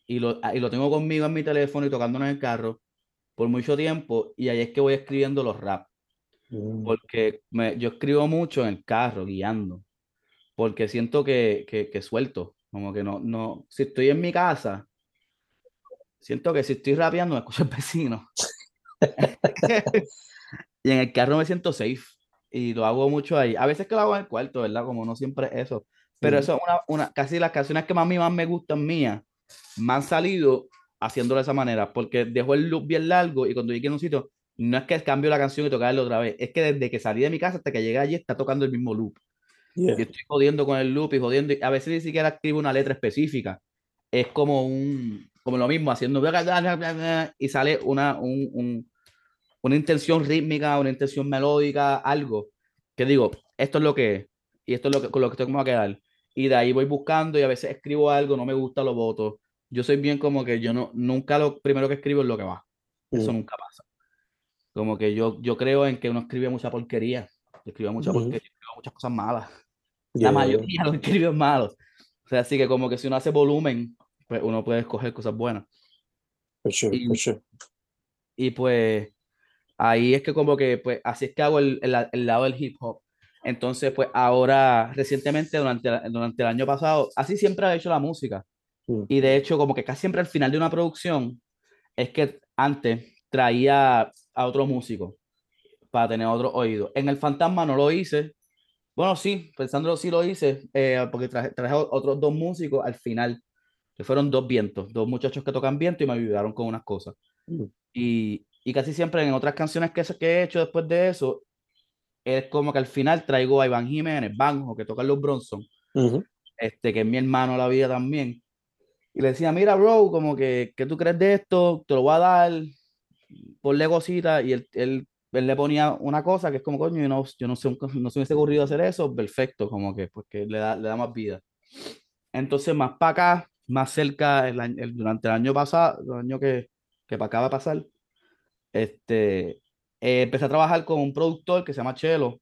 Y lo, y lo tengo conmigo en mi teléfono y tocándolo en el carro por mucho tiempo. Y ahí es que voy escribiendo los rap. Mm. Porque me, yo escribo mucho en el carro, guiando. Porque siento que, que, que suelto. Como que no, no, si estoy en mi casa, siento que si estoy rapeando me escucho el vecino. y en el carro me siento safe y lo hago mucho ahí. A veces que lo hago en el cuarto, ¿verdad? Como no siempre eso. Pero eso es una, una, casi las canciones que más a mí más me gustan mías, me han salido haciéndolo de esa manera, porque dejo el loop bien largo y cuando llegue a un sitio, no es que cambio la canción y tocarla otra vez, es que desde que salí de mi casa hasta que llegué allí está tocando el mismo loop. Y estoy jodiendo con el loop y jodiendo, y a veces ni siquiera escribo una letra específica. Es como un, como lo mismo, haciendo y sale una, un, un, una intención rítmica, una intención melódica, algo que digo, esto es lo que es, y esto es lo que, con lo que tengo que quedar. Y de ahí voy buscando y a veces escribo algo, no me gusta, lo voto. Yo soy bien como que yo no, nunca lo primero que escribo es lo que va. Eso mm. nunca pasa. Como que yo, yo creo en que uno escribe mucha porquería. Escribe mucha porquería, escribe muchas cosas malas. La mayoría lo escribe malos. O sea, así que como que si uno hace volumen, pues uno puede escoger cosas buenas. y, pues ahí es que como que, pues así es que hago el, el, lado del hip hop. Entonces, pues ahora, recientemente, durante, durante el año pasado, así siempre he hecho la música. Y de hecho, como que casi siempre al final de una producción, es que antes traía a otro músico para tener otro oído. En El Fantasma no lo hice. Bueno, sí, pensándolo sí lo hice, eh, porque traje, traje otros dos músicos al final que fueron dos vientos, dos muchachos que tocan viento y me ayudaron con unas cosas. Mm. Y, y, casi siempre en otras canciones que, que he hecho después de eso, es como que al final traigo a Iván Jiménez, Banjo, que toca los Bronson, este, que es mi hermano la vida también. Y le decía, mira, bro, como que, ¿qué tú crees de esto? Te lo voy a dar, ponle cosita. Y él, él, él, le ponía una cosa que es como, coño, yo no, yo no, sé, no se me hubiese ocurrido hacer eso, perfecto, como que, porque le da, le da más vida. Entonces, más para acá, más cerca el, durante el año pasado, el año que, que para acá va a pasar, este, eh, empecé a trabajar con un productor que se llama Chelo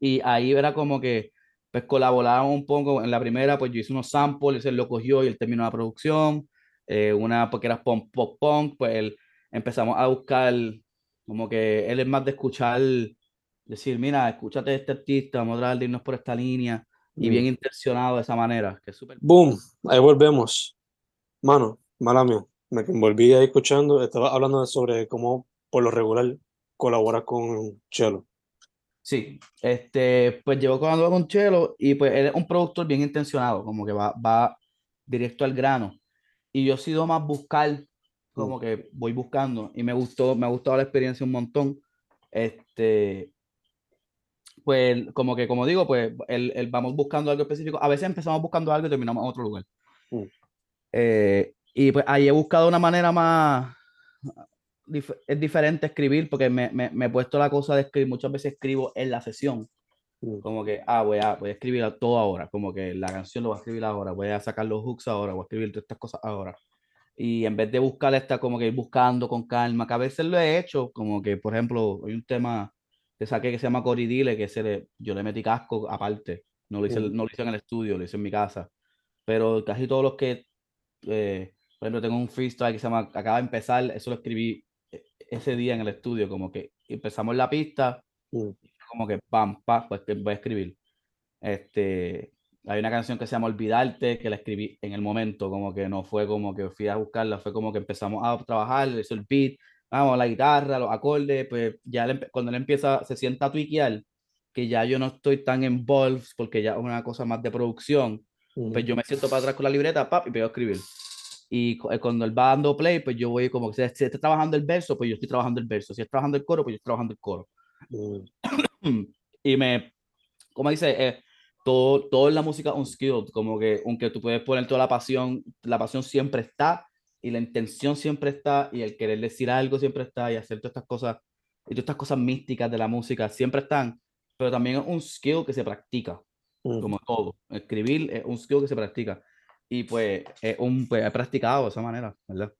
y ahí era como que pues colaborábamos un poco. En la primera pues yo hice unos samples él lo cogió y él terminó la producción eh, una porque era pop pop punk pues él, empezamos a buscar como que él es más de escuchar decir mira escúchate este artista vamos a tratar de irnos por esta línea y bien intencionado de esa manera, que es súper... Boom, ahí volvemos. Mano, mala mía, me volví ahí escuchando, estaba hablando sobre cómo por lo regular colabora con Chelo. Sí, este, pues llevo colaborando con Chelo y pues él es un productor bien intencionado, como que va, va directo al grano. Y yo he sido más buscar, como mm. que voy buscando y me gustó, me ha gustado la experiencia un montón. Este, pues como que, como digo, pues el, el, vamos buscando algo específico. A veces empezamos buscando algo y terminamos en otro lugar. Mm. Eh, y pues ahí he buscado una manera más... es diferente escribir porque me, me, me, he puesto la cosa de escribir. Muchas veces escribo en la sesión. Mm. Como que, ah, voy a, voy a escribir todo ahora. Como que la canción lo voy a escribir ahora. Voy a sacar los hooks ahora. Voy a escribir todas estas cosas ahora. Y en vez de buscar esta, como que ir buscando con calma, que a veces lo he hecho. Como que, por ejemplo, hay un tema que saqué que se llama Coridile, que se le, yo le metí casco aparte. No lo, hice, Mm. no lo hice en el estudio, lo hice en mi casa. Pero casi todos los que, eh, por ejemplo, tengo un freestyle que se llama Acaba de empezar, eso lo escribí eh, ese día en el estudio, como que empezamos la pista, Mm. como que pam, pam, pues voy a escribir. Este, hay una canción que se llama Olvidarte, que la escribí en el momento, como que no fue como que fui a buscarla, fue como que empezamos a trabajar, hizo el beat, vamos, la guitarra, los acordes, pues ya le cuando él empieza, se sienta a tweakear, que ya yo no estoy tan involved, porque ya es una cosa más de producción, Mm. pues yo me siento para atrás con la libreta, pap, y pego a escribir. Y eh, cuando él va dando play, pues yo voy como si, está trabajando el verso, pues yo estoy trabajando el verso. Si está trabajando el coro, pues yo estoy trabajando el coro. Mm. y me, como dice, eh, todo, todo en la música es un skill, como que aunque tú puedes poner toda la pasión, la pasión siempre está y la intención siempre está y el querer decir algo siempre está y hacer todas estas cosas y todas estas cosas místicas de la música siempre están, pero también es un skill que se practica, Mm. como todo. Escribir es un skill que se practica y pues, es un, pues he practicado de esa manera, ¿verdad?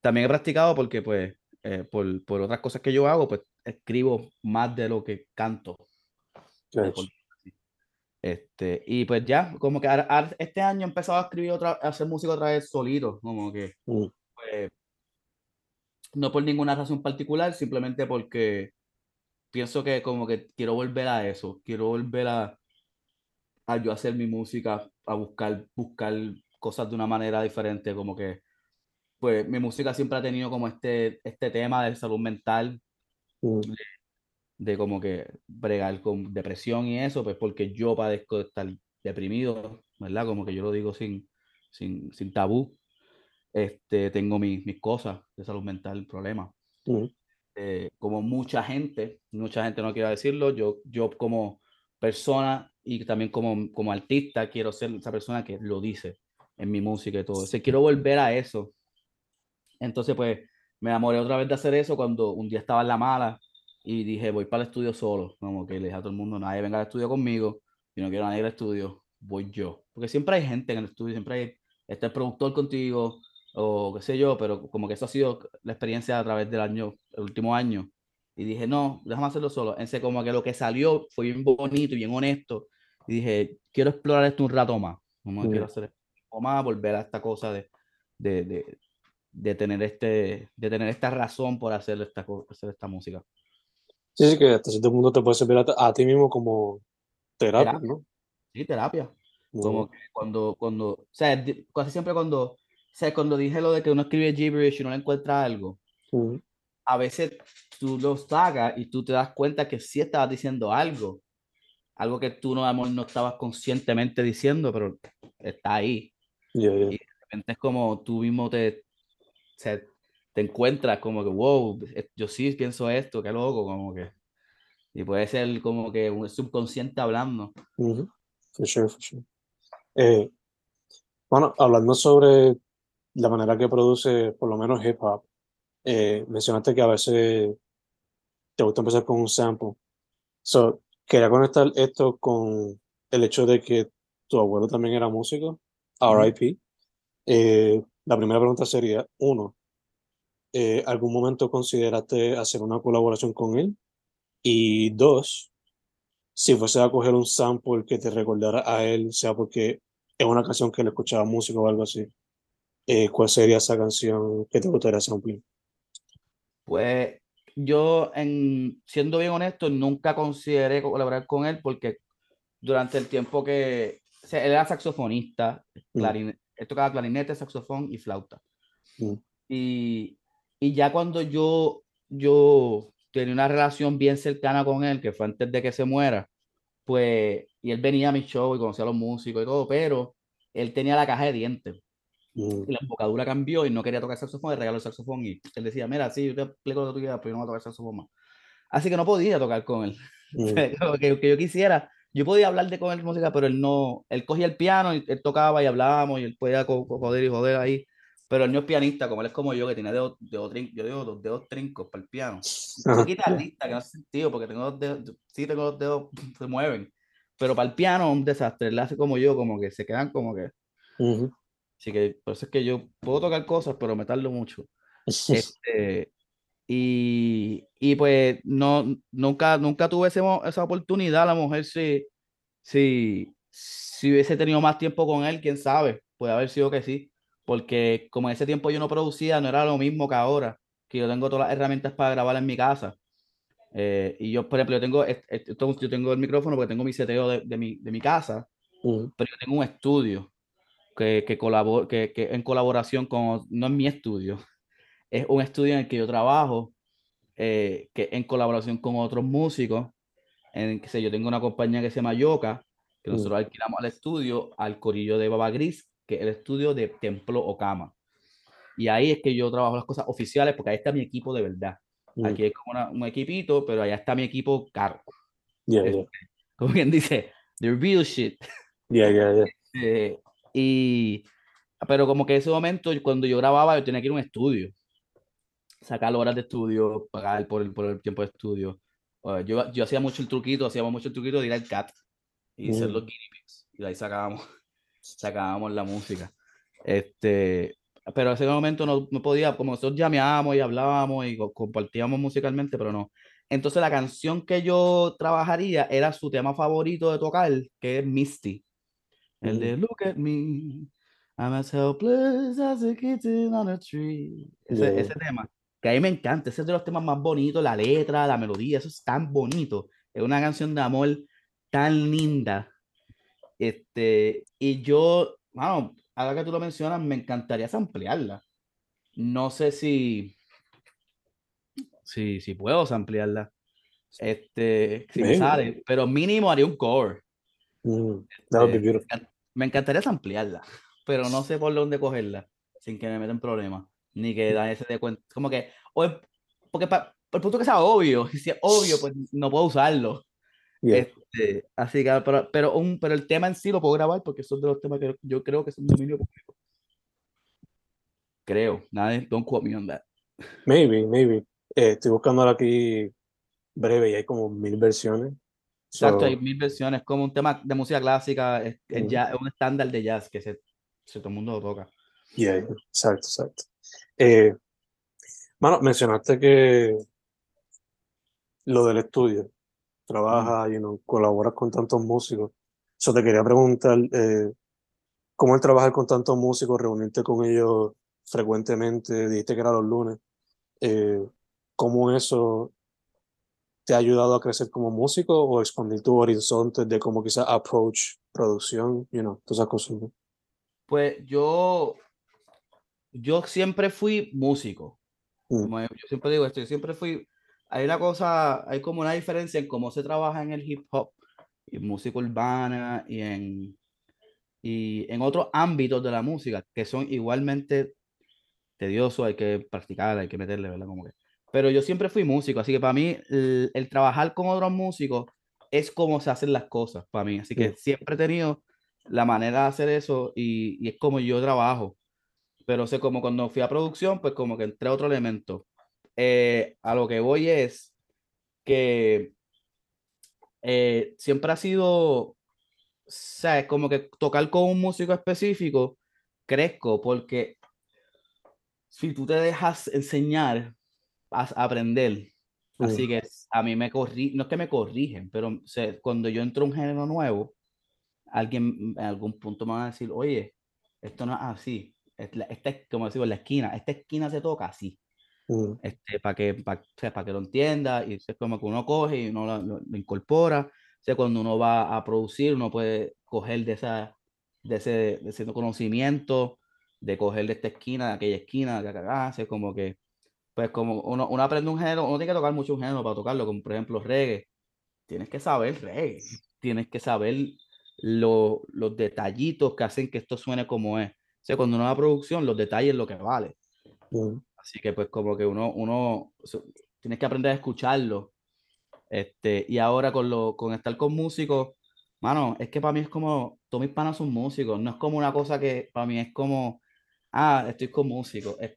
También he practicado porque pues eh, por, por otras cosas que yo hago, pues escribo más de lo que canto. Este, y pues ya, como que ahora este año he empezado a escribir otra, a hacer música otra vez solito, como que Mm. pues, no por ninguna razón particular, simplemente porque pienso que como que quiero volver a eso, quiero volver a, a yo hacer mi música, a buscar, buscar cosas de una manera diferente, como que pues mi música siempre ha tenido como este, este tema de salud mental, Mm. de como que bregar con depresión y eso, pues porque yo padezco de estar deprimido, ¿verdad? Como que yo lo digo sin, sin, sin tabú. Este, tengo mis, mis cosas de salud mental, problemas. Mm. Eh, como mucha gente, mucha gente no quiere decirlo, yo, yo como persona y también como, como artista quiero ser esa persona que lo dice en mi música y todo. O sea, quiero volver a eso. Entonces, pues, me enamoré otra vez de hacer eso cuando un día estaba en la mala y dije, voy para el estudio solo. Como que le dije a todo el mundo, nadie venga al estudio conmigo, yo no quiero a nadie al estudio, voy yo. Porque siempre hay gente en el estudio, siempre hay, está el productor contigo o qué sé yo, pero como que eso ha sido la experiencia a través del año, el último año. Y dije, no, déjame hacerlo solo. Entonces, como que lo que salió fue bien bonito y bien honesto. Y dije, quiero explorar esto un rato más. Como que Mm. quiero hacer poco más, volver a esta cosa de, de, de, de tener este, de tener esta razón por hacer esta, hacer esta música. Sí, sí, que hasta cierto punto te puede servir a, a ti mismo como terapia, Terapia. ¿no? Sí, terapia. Muy Como que cuando, cuando, o sea, casi siempre cuando, o sea, cuando dije lo de que uno escribe gibberish y no le encuentra algo, Mm. a veces tú lo sacas y tú te das cuenta que sí estabas diciendo algo, algo que tú no, amor, no estabas conscientemente diciendo, pero está ahí. Ya, ya. Y de repente es como tú mismo te, o sea, te encuentras como que, wow, yo sí pienso esto, qué loco, como que. Y puede ser como que un subconsciente hablando. For sure, for sure. Eh, bueno, hablando sobre la manera que produce por lo menos hip hop, eh, mencionaste que a veces te gusta empezar con un sample. So, quería conectar esto con el hecho de que tu abuelo también era músico, RIP. Eh, la primera pregunta sería, uno, eh, ¿algún momento consideraste hacer una colaboración con él? Y dos, si fuese a coger un sample que te recordara a él, sea porque es una canción que le escuchaba música o algo así, eh, ¿cuál sería esa canción que te gustaría samplear? Pues yo, en, siendo bien honesto, nunca consideré colaborar con él porque durante el tiempo que, sea, él era saxofonista, Mm. clarin- él tocaba clarinete, saxofón y flauta. Mm. Y, y ya cuando yo, yo tenía una relación bien cercana con él, que fue antes de que se muera, pues, y él venía a mi show y conocía a los músicos y todo, pero él tenía la caja de dientes Mm. y la embocadura cambió y no quería tocar saxofón, le regaló el saxofón y él decía, mira, sí, yo te explico lo que tú quieras, pero yo no voy a tocar saxofón más. Así que no podía tocar con él. Mm. Como que, que yo quisiera, yo podía hablar de con él música, pero él no, él cogía el piano y él tocaba y hablábamos y él podía joder y joder ahí, pero él no es pianista, como él es como yo, que tiene dedos, dedos yo digo dos dedos trincos para el piano. Soy guitarrista, que no hace sentido, porque tengo dos dedos, sí tengo los dedos, se mueven, pero para el piano es un desastre, él hace como yo, como que se quedan como que, Ujú. así que por eso es que yo puedo tocar cosas, pero me tardo mucho. Este, Y, y pues no, nunca, nunca tuve ese esa oportunidad. La mujer si, si, si hubiese tenido más tiempo con él, quién sabe, puede haber sido que sí. Porque como en ese tiempo yo no producía, no era lo mismo que ahora, que yo tengo todas las herramientas para grabar en mi casa. Eh, y yo, por ejemplo, yo tengo, est- est- esto- yo tengo el micrófono porque tengo mi seteo de, de mi, de mi casa, Mm, pero yo tengo un estudio que, que, colabor, que, que en colaboración con, no es mi estudio, es un estudio en el que yo trabajo, eh, que en colaboración con otros músicos, en que sé, yo tengo una compañía que se llama Yoka, que Mm. nosotros alquilamos al estudio, al corillo de Baba Gris, que es el estudio de Templo Okama. Y ahí es que yo trabajo las cosas oficiales, porque ahí está mi equipo de verdad. mm, Aquí es como una- un equipito, pero allá está mi equipo caro. yeah, yeah, Como quien dice, the real shit. yeah, yeah, yeah. Y, pero como que ese momento, cuando yo grababa, yo tenía que ir a un estudio, sacar horas de estudio, pagar por el, por el tiempo de estudio. Eh, yo, yo hacía mucho el truquito, hacíamos mucho el truquito de ir al CAT y hacer Mm. los guinea pigs, y de ahí sacábamos, sacábamos la música. Este, pero en ese momento no, no podía, como nosotros llameábamos y hablábamos y co- compartíamos musicalmente, pero no. Entonces la canción que yo trabajaría era su tema favorito de tocar, que es Misty. El de Look at me, I'm as helpless as a kitten on a tree. Ese, Yeah. ese tema, que a mí me encanta, ese es de los temas más bonitos, la letra, la melodía, eso es tan bonito. Es una canción de amor tan linda. Este, y yo, bueno, ahora que tú lo mencionas, me encantaría ampliarla. No sé si, si, si puedo ampliarla. Este, si me sale, pero mínimo haría un cover. Mm, encan- Me encantaría ampliarla, pero no sé por dónde cogerla sin que me metan problemas, ni que nadie se dé cuenta. Como que, o es- porque para el punto que sea obvio, si es obvio, pues no puedo usarlo. Yeah. Este, así que, pero, pero, un, pero el tema en sí lo puedo grabar porque son de los temas que yo creo que son dominio público. Creo, nadie, don't quote me on that. Maybe, maybe. Eh, estoy buscando ahora aquí breve y hay como mil versiones. Exacto, So, hay mil versiones, como un tema de música clásica, es, es Mm. ya- es un estándar de jazz que se, se- todo el mundo lo toca. yeah, exacto, exacto. Eh, mano, mencionaste que lo del estudio, trabajas, you know, colaboras con tantos músicos. Yo te quería preguntar, eh, ¿cómo es trabajar con tantos músicos, reunirte con ellos frecuentemente? Dijiste que era los lunes. Eh, ¿cómo eso te ha ayudado a crecer como músico o expandir tu horizonte de cómo quizás approach producción, you know, todas esas cosas? ¿no? Pues yo, yo siempre fui músico. Mm. Como yo siempre digo esto, yo siempre fui. Hay una cosa, hay como una diferencia en cómo se trabaja en el hip hop y en música urbana y en, y en otros ámbitos de la música que son igualmente tediosos, hay que practicar, hay que meterle, ¿verdad? Como que. Pero yo siempre fui músico, así que para mí el, el trabajar con otros músicos es como se hacen las cosas para mí. Así que Mm. siempre he tenido la manera de hacer eso y, y es como yo trabajo. Pero sé como cuando fui a producción, pues como que entré a otro elemento. Eh, a lo que voy es que eh, siempre ha sido, ¿sabes? Como que tocar con un músico específico, crezco, porque si tú te dejas enseñar, vas a aprender. Así Mm. que a mí me corri, no es que me corrigen, pero cuando yo entro a un género nuevo, alguien en algún punto me va a decir, oye, esto no es así. Esta es, como decimos, la esquina, esta esquina se toca así Mm. este, para que, para, para que lo entienda, y es como que uno coge y uno lo, lo- lo incorpora. O sea, cuando uno va a producir, uno puede coger de, esa, de, ese, de ese conocimiento, de coger de esta esquina, de aquella esquina, de acá, o sea, como que, pues como uno, uno aprende un género, uno tiene que tocar mucho un género para tocarlo, como por ejemplo reggae. Tienes que saber reggae, tienes que saber lo- los detallitos que hacen que esto suene como es. O sea, cuando uno va a producción, los detalles es lo que vale. Mm. Así que pues como que uno, uno tienes que aprender a escucharlo. Este, y ahora con lo, con estar con músicos, mano, es que para mí es como, todos mis panas son músicos, no es como una cosa que para mí es como, ah, estoy con músicos. Es-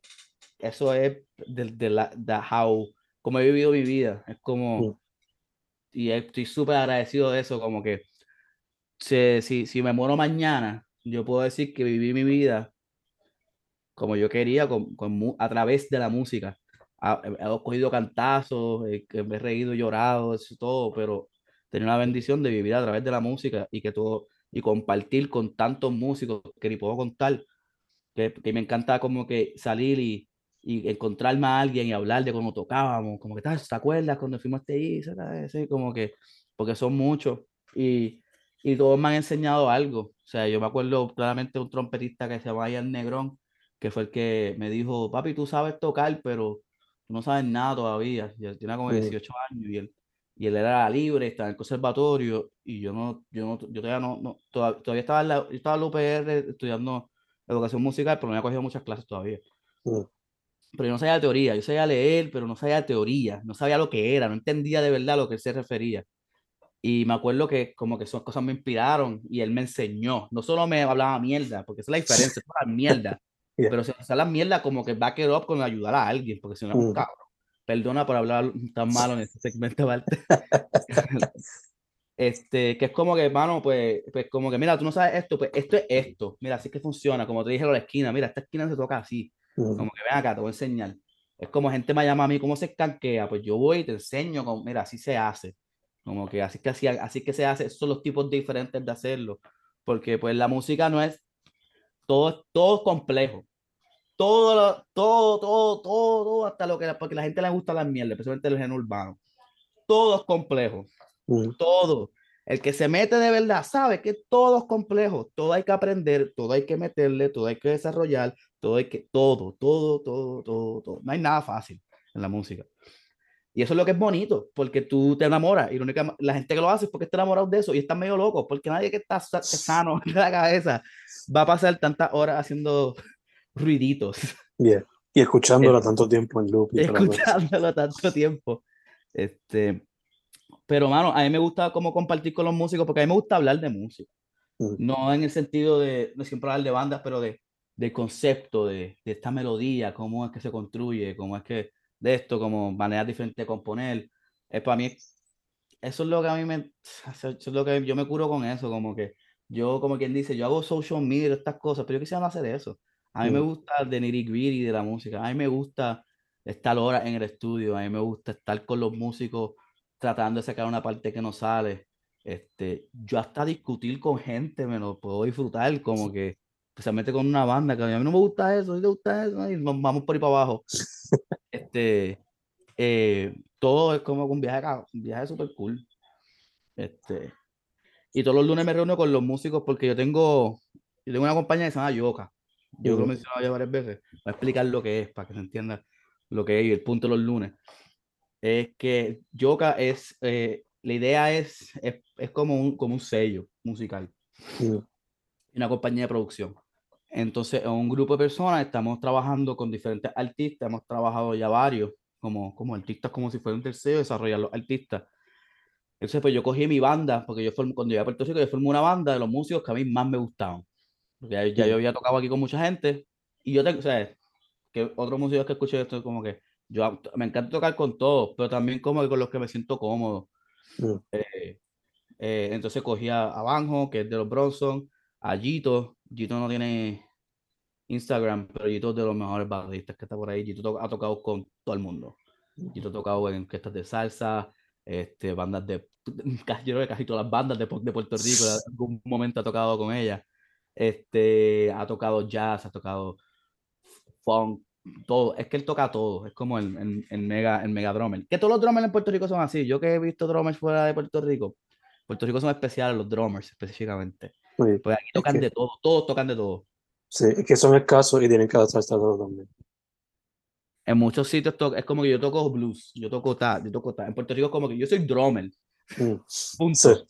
eso es de, de la, de how, como he vivido mi vida. Es como, Mm. y estoy súper agradecido de eso, como que si, si, si me muero mañana, yo puedo decir que viví mi vida como yo quería con, con a través de la música. he cogido cantazos, que me he reído, llorado, eso todo, pero tener la bendición de vivir a través de la música y que todo, y compartir con tantos músicos que ni puedo contar, que, que me encanta como que salir y, y encontrarme a alguien y hablar de cómo tocábamos, como que, ¿te acuerdas cuando fuimos a este? Como que, porque son muchos y, y todos me han enseñado algo. O sea, yo me acuerdo claramente un trompetista que se llama Ian Negrón, que fue el que me dijo, papi, tú sabes tocar, pero no sabes nada todavía. Yo tenía como 18 años y él, y él era libre, estaba en el conservatorio y yo no, yo no, yo todavía no, no todavía, estaba en la, yo estaba en la UPR estudiando educación musical, pero no había cogido muchas clases todavía. Pero yo no sabía la teoría, yo sabía leer, pero no sabía la teoría, no sabía lo que era, no entendía de verdad a lo que él se refería. Y me acuerdo que como que esas cosas me inspiraron y él me enseñó. No solo me hablaba mierda, porque esa es la diferencia, es la mierda. Pero se usa la mierda como que back it up con ayudar a alguien, porque si no es un cabrón. Perdona por hablar tan malo en este segmento, este, que es como que, hermano, pues, pues como que, mira, tú no sabes esto, pues esto es esto. Mira, así que funciona. Como te dije a la esquina, mira, esta esquina se toca así. Como que ven acá, te voy a enseñar. Es como gente me llama a mí, ¿cómo se escanquea? Pues yo voy y te enseño, como, mira, así se hace. Como que así que, así, así que se hace, son los tipos diferentes de hacerlo. Porque pues la música no es, todo, todo complejo. Todo, todo, todo, todo, todo, hasta lo que, porque la gente le gusta la mierda, especialmente el género urbano. Todo es complejo. Todo. El que se mete de verdad sabe que todo es complejo, todo hay que aprender, todo hay que meterle, todo hay que desarrollar, todo hay que, todo, todo, todo, todo, todo. No hay nada fácil en la música. Y eso es lo que es bonito, porque tú te enamoras. Y la, única, la gente que lo hace es porque está enamorado de eso y está medio loco, porque nadie que está sano en la cabeza va a pasar tantas horas haciendo ruiditos. Bien. Y escuchándolo tanto tiempo en loop. escuchándolo tanto tiempo. Este, pero, mano, a mí me gusta como compartir con los músicos, porque a mí me gusta hablar de música. Mm. No en el sentido de, no siempre hablar de bandas, pero de, del concepto de, de esta melodía, cómo es que se construye, cómo es que de esto, como maneras diferentes de componer. Es para mí, eso es lo que a mí me, eso es lo que yo me curo con eso, como que yo, como quien dice, yo hago social media, estas cosas, pero yo quisiera no hacer eso. A mí me mm. gusta el de nitty gritty de la música, a mí me gusta estar horas en el estudio, a mí me gusta estar con los músicos tratando de sacar una parte que no sale. Este, yo hasta discutir con gente me lo puedo disfrutar, como que especialmente con una banda que a mí no me gusta eso, a mí me gusta eso, y nos vamos por ahí para abajo. este, eh, todo es como un viaje, un viaje súper cool. Este, y todos los lunes me reúno con los músicos porque yo tengo, yo tengo una compañía que se llama Yoka. Yo lo he mencionado ya varias veces. Voy a explicar lo que es para que se entienda lo que es y el punto de los lunes. Es que Yoka es, eh, la idea es, es, es, como, un, como un sello musical. Una compañía de producción. Entonces, en un grupo de personas estamos trabajando con diferentes artistas, hemos trabajado ya varios, como, como artistas, como si fuera un tercero, desarrollar los artistas. Entonces, pues yo cogí mi banda, porque yo formé, cuando llegué a Puerto Rico, yo formé una banda de los músicos que a mí más me gustaban. Porque ya, yo había tocado aquí con mucha gente, y yo tengo, o sea, que otros músicos que escuché esto, como que yo me encanta tocar con todos, pero también como que con los que me siento cómodo. Mm. Eh, eh, entonces cogí a, a Banjo, que es de los Bronson, a Gito, Gito no tiene Instagram, pero Gito es de los mejores bateristas que está por ahí. Gito ha tocado con todo el mundo. Gito ha tocado en orquestas de salsa, este, bandas de. Yo creo que casi todas las bandas de, de Puerto Rico, en algún momento ha tocado con ella. Este, ha tocado jazz, ha tocado funk, todo. Es que él toca todo. Es como el, el, mega, el mega drummer. Que todos los drummers en Puerto Rico son así. Yo que he visto drummers fuera de Puerto Rico, Puerto Rico son especiales los drummers específicamente. Pues aquí tocan de todo, todos tocan de todo. Sí, es que son escasos y tienen que adaptarse todo también. En muchos sitios es como que yo toco blues, yo toco tal, yo toco tal. En Puerto Rico es como que yo soy drummer. Mm, punto.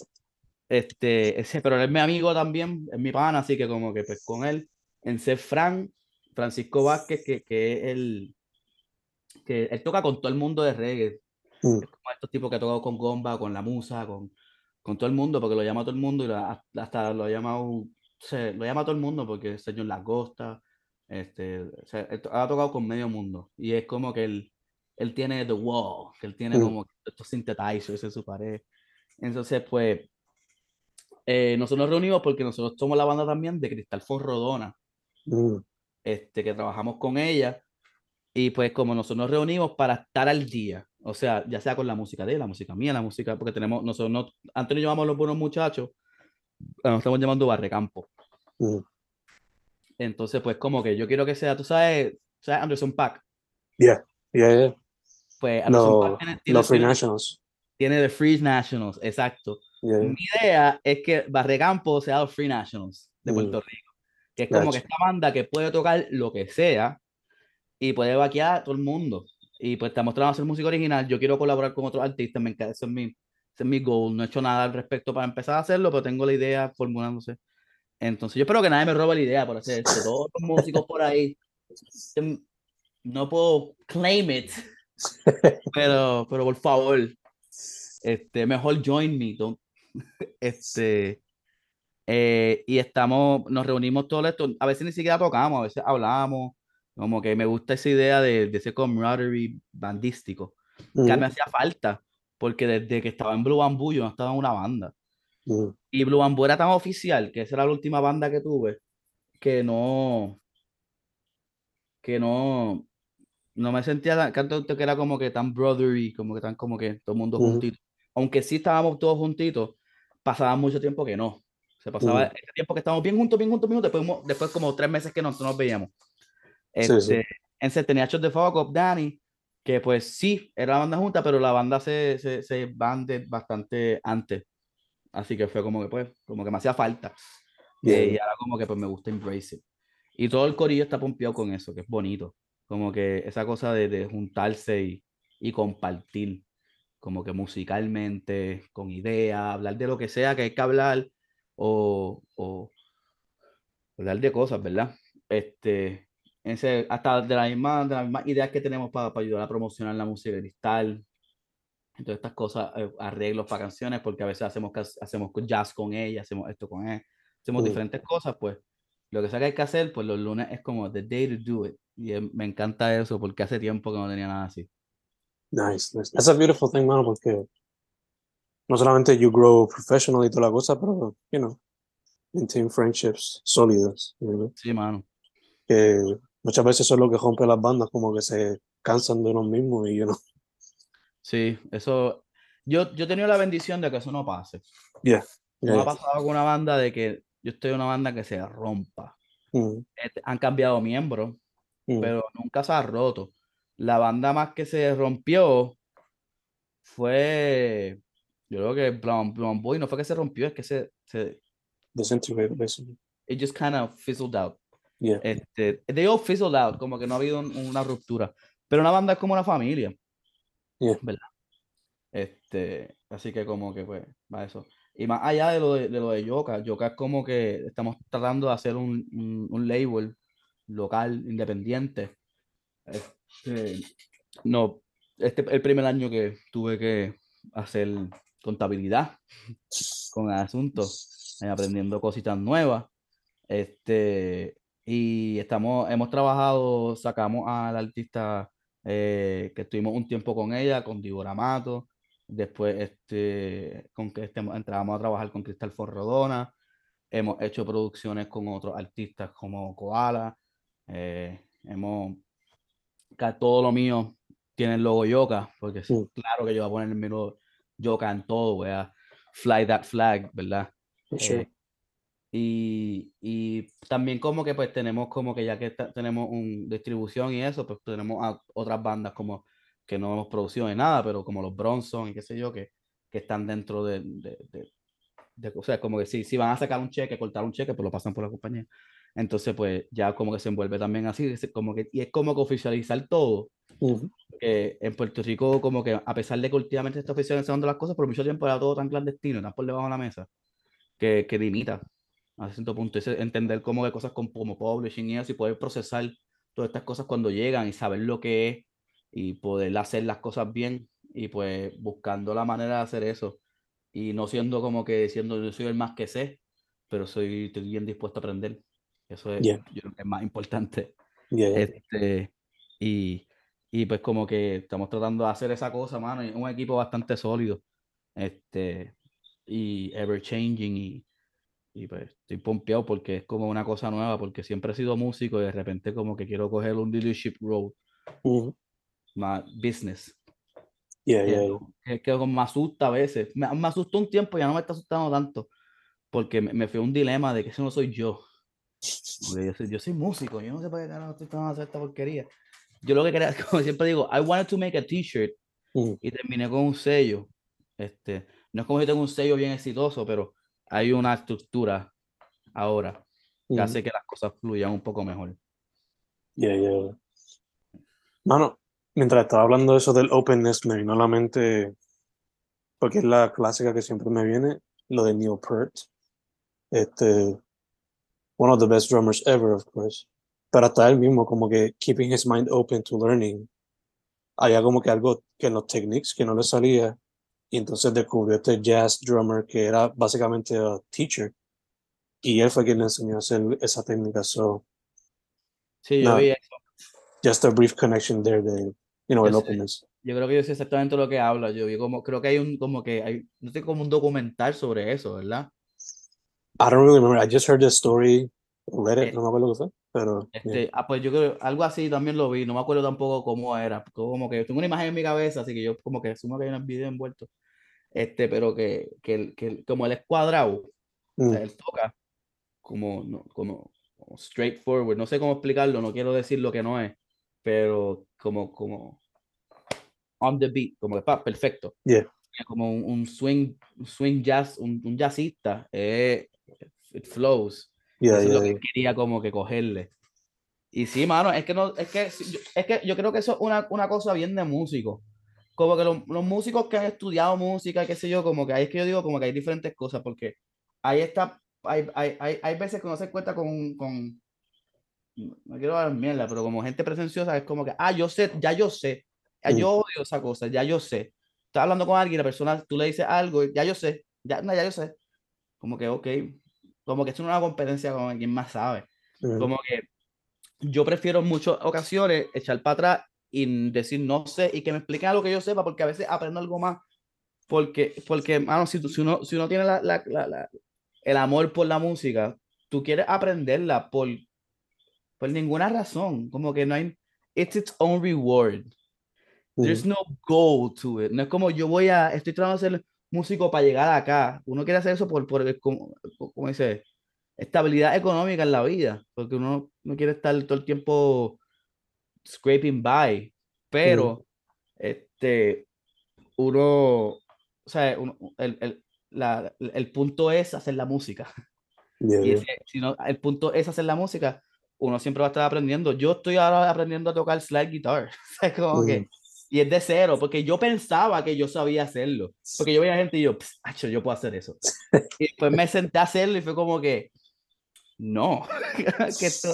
Este, ese, pero él es mi amigo también, es mi pana, así que como que pues con él, en ser Fran, Francisco Vázquez, que, que es el que él toca con todo el mundo de reggae. Mm. Es como estos tipos que ha tocado con Gomba, con la musa, con, con todo el mundo, porque lo llama todo el mundo y hasta lo ha llamado, se, lo llama todo el mundo porque el señor Lagosta, este, ha tocado con medio mundo y es como que él, él tiene The Wall, que él tiene mm. como estos synthesizers en su pared. Entonces, pues, eh, nosotros nos reunimos porque nosotros somos la banda también de Cristal Fonrodona, mm. este, que trabajamos con ella Y pues como nosotros nos reunimos para estar al día, o sea, ya sea con la música de él, la música mía, la música, porque tenemos, nosotros, no, Antonio llamamos los buenos muchachos, nos estamos llamando Barrecampo. Mm. Entonces, pues como que yo quiero que sea, tú sabes, ¿sabes Anderson Pack? Yeah, yeah, yeah. Pues Anderson Paak tiene, Los Free Nationals. tiene The Free Nationals, exacto. Yeah. Mi idea es que Barrecampo sea los Free Nationals de Mm. Puerto Rico. Que es como que esta banda que puede tocar lo que sea y puede vaquear a todo el mundo. Y pues estamos tratando de hacer música original. Yo quiero colaborar con otros artistas, me encanta, ese es mi, ese es mi goal. No he hecho nada al respecto para empezar a hacerlo, pero tengo la idea formulándose. Entonces, yo espero que nadie me robe la idea por hacer esto. Todos los músicos por ahí, no puedo claim it, pero, pero por favor, este, mejor join me. don't- Este, eh, y estamos, nos reunimos todo esto. A veces ni siquiera tocamos, a veces hablamos. Como que me gusta esa idea de, de ese camaraderie bandístico, que Mm, me hacía falta, porque desde que estaba en Blue Bamboo yo no estaba en una banda. mm, Y Blue Bamboo era tan oficial, que esa era la última banda que tuve, que no, que no, no me sentía tan, tanto que era como que tan brotherly, como que tan como que todo el mundo Ujú. juntito. Aunque sí estábamos todos juntitos, pasaba mucho tiempo que no. Se pasaba ese tiempo que estábamos bien juntos, bien juntos, bien juntos, después, después como tres meses que no, no nos veíamos. Sí, sí. Este, Entonces tenía Shot de Fuck Up, Danny, que pues sí, era la banda junta, pero la banda se, se, se banded bastante antes. Así que fue como que pues, como que me hacía falta. Bien. y ahora como que pues me gusta embrace it. Y todo el corillo está pompeado con eso, que es bonito. Como que esa cosa de, de juntarse y, y compartir, como que musicalmente, con ideas, hablar de lo que sea que hay que hablar, o, o hablar de cosas, ¿verdad? Este, ese, hasta de las mismas de las mismas ideas que tenemos para ayudar a promocionar la música cristal, todas estas cosas, eh, arreglos para canciones, porque a veces hacemos, hacemos jazz con ella, hacemos esto con él, hacemos Mm. diferentes cosas, pues lo que sea que hay que hacer, pues los lunes es como the day to do it. Y me encanta eso porque hace tiempo que no tenía nada así. Nice, nice. That's a beautiful thing, mano, porque no solamente you grow professional y toda la cosa, pero, you know, maintain friendships sólidas, you know, Sí, mano. que muchas veces eso es lo que rompe las bandas, como que se cansan de uno mismo y, you know, Sí, eso. Yo, yo he tenido la bendición de que eso no pase. yeah, No ha yeah. pasado con una banda de que yo estoy en una banda que se rompa. Mm, Este, han cambiado miembros, mm, pero nunca se ha roto. La banda más que se rompió fue, yo creo que Brown, Brown Boy no fue que se rompió, es que se, se it just kind of fizzled out. Yeah, Este, they all fizzled out, como que no ha habido un- una ruptura. Pero una banda es como una familia. Yeah. ¿Verdad? Este, así que como que pues, va eso. Y más allá de lo de, de lo de Yoka, Yoka es como que estamos tratando de hacer un, un, un label local, independiente. Este, no, este el primer año que tuve que hacer contabilidad con el asunto, eh, aprendiendo cositas nuevas. Este, y estamos, hemos trabajado, sacamos al artista eh, que estuvimos un tiempo con ella, con Dibora Mato. Después este, con que este, entramos a trabajar con Cristal Forrodona. Hemos hecho producciones con otros artistas como Koala. eh, hemos, todo lo mío tiene el logo Yoka, porque es Mm. claro que yo voy a poner el mismo Yoka en todo, voy a fly that flag, ¿verdad? sure. Eh, y, y también como que pues tenemos como que ya que tenemos un distribución y eso, pues tenemos a otras bandas como que no hemos producido ni nada, pero como los Bronson y qué sé yo, que, que están dentro de, de, de- de- o sea, como que si, si van a sacar un cheque, cortar un cheque, pues lo pasan por la compañía. Entonces, pues ya como que se envuelve también así, como que, y es como que oficializar todo Mhm. que en Puerto Rico, como que a pesar de que últimamente se está oficializando las cosas, por mucho tiempo era todo tan clandestino, tan por debajo de la mesa, que, que limita a cierto punto. Ese entender como de cosas como, como publishing y eso, y poder procesar todas estas cosas cuando llegan y saber lo que es y poder hacer las cosas bien y pues buscando la manera de hacer eso y no siendo como que diciendo yo soy el más que sé, pero soy estoy bien dispuesto a aprender. Eso es, Yeah. yo creo que es más importante. Yeah, yeah. Este, y, y pues como que estamos tratando de hacer esa cosa, mano, y un equipo bastante sólido, este, y ever changing, y, y pues estoy pompeado porque es como una cosa nueva, porque siempre he sido músico y de repente como que quiero coger un leadership role Mhm. más business. Yeah, yeah, yeah. que, me asusta a veces. Me, me asustó un tiempo, ya no me está asustando tanto, porque me, me fue un dilema de que ese no soy yo. Yo soy, yo soy músico, yo no sé por qué carajo estoy tratando de hacer esta porquería. Yo lo que quería, como siempre digo, I wanted to make a t-shirt Mhm. y terminé con un sello. Este, no es como si tengo un sello bien exitoso, pero hay una estructura ahora que hace que las cosas fluyan un poco mejor. Yeah, yeah. Mano, mientras estaba hablando de eso del openness, me vino a la mente, porque es la clásica que siempre me viene, lo de Neil Peart. Este, one of the best drummers ever, of course. Pero hasta él mismo, como que keeping his mind open to learning. Había como que algo que en los techniques que no le salía. Y entonces descubrió este jazz drummer que era básicamente a teacher. Y él fue quien le enseñó a hacer esa técnica. So, Sí, yo No. vi eso. just a brief connection there de, you know, el sé. openness. Yo creo que yo sé exactamente lo que habla. Yo vi como, creo que hay un, como que hay, no sé, como un documental sobre eso, ¿verdad? I don't really remember. I just heard the story, read it, Eh, no me acuerdo qué fue, pero yeah. Este, ah, pues yo creo, algo así también lo vi, no me acuerdo tampoco cómo era, como que tengo una imagen en mi cabeza, así que yo como que asumo que hay un video envuelto, este, pero que, que, que como él es cuadrado, o sea, Mm, él toca como, no, como, como straightforward, no sé cómo explicarlo, no quiero decir lo que no es, pero como, como on the beat, como que pa, perfecto, yeah, como un, un swing, swing jazz, un, un jazzista, eh, it flows. yeah, Eso es lo yeah, que yeah. quería como que cogerle. Y sí, mano, es que no, es que, es que yo creo que eso es una, una cosa bien de músico. Como que los, los músicos que han estudiado música, qué sé yo, como que ahí es que yo digo como que hay diferentes cosas, porque ahí está, hay, hay, hay, hay veces que uno se encuentra con, con, no quiero dar mierda, pero como gente presenciosa, es como que, ah, yo sé, ya yo sé, ya yo odio esa cosa, ya yo sé. Estás hablando con alguien, la persona, tú le dices algo, ya yo sé, ya, no, ya yo sé. Como que, ok, como que esto no es una competencia con quien más sabe. Como que yo prefiero en muchas ocasiones echar para atrás y decir no sé y que me expliquen algo que yo sepa, porque a veces aprendo algo más. Porque, porque mano, si, tú- si, uno, si uno tiene la, la- la- el amor por la música, tú quieres aprenderla por, por ninguna razón. Como que no hay. It's its own reward. There's mm, no goal to it. No es como yo voy a. Estoy tratando de ser músico para llegar acá. Uno quiere hacer eso por, por como, como dice, estabilidad económica en la vida. Porque uno no quiere estar todo el tiempo scraping by. Pero, este, uno. O sea, uno- el, el, la- el punto es hacer la música. yeah, Y yeah. ese, no, el punto es hacer la música. Uno siempre va a estar aprendiendo. Yo estoy ahora aprendiendo a tocar slide guitar. O sea, como Mm, que, y es de cero, porque yo pensaba que yo sabía hacerlo. Porque yo veía gente y yo, "Pss, acho, yo puedo hacer eso. Y después me senté a hacerlo y fue como que, no. que esto,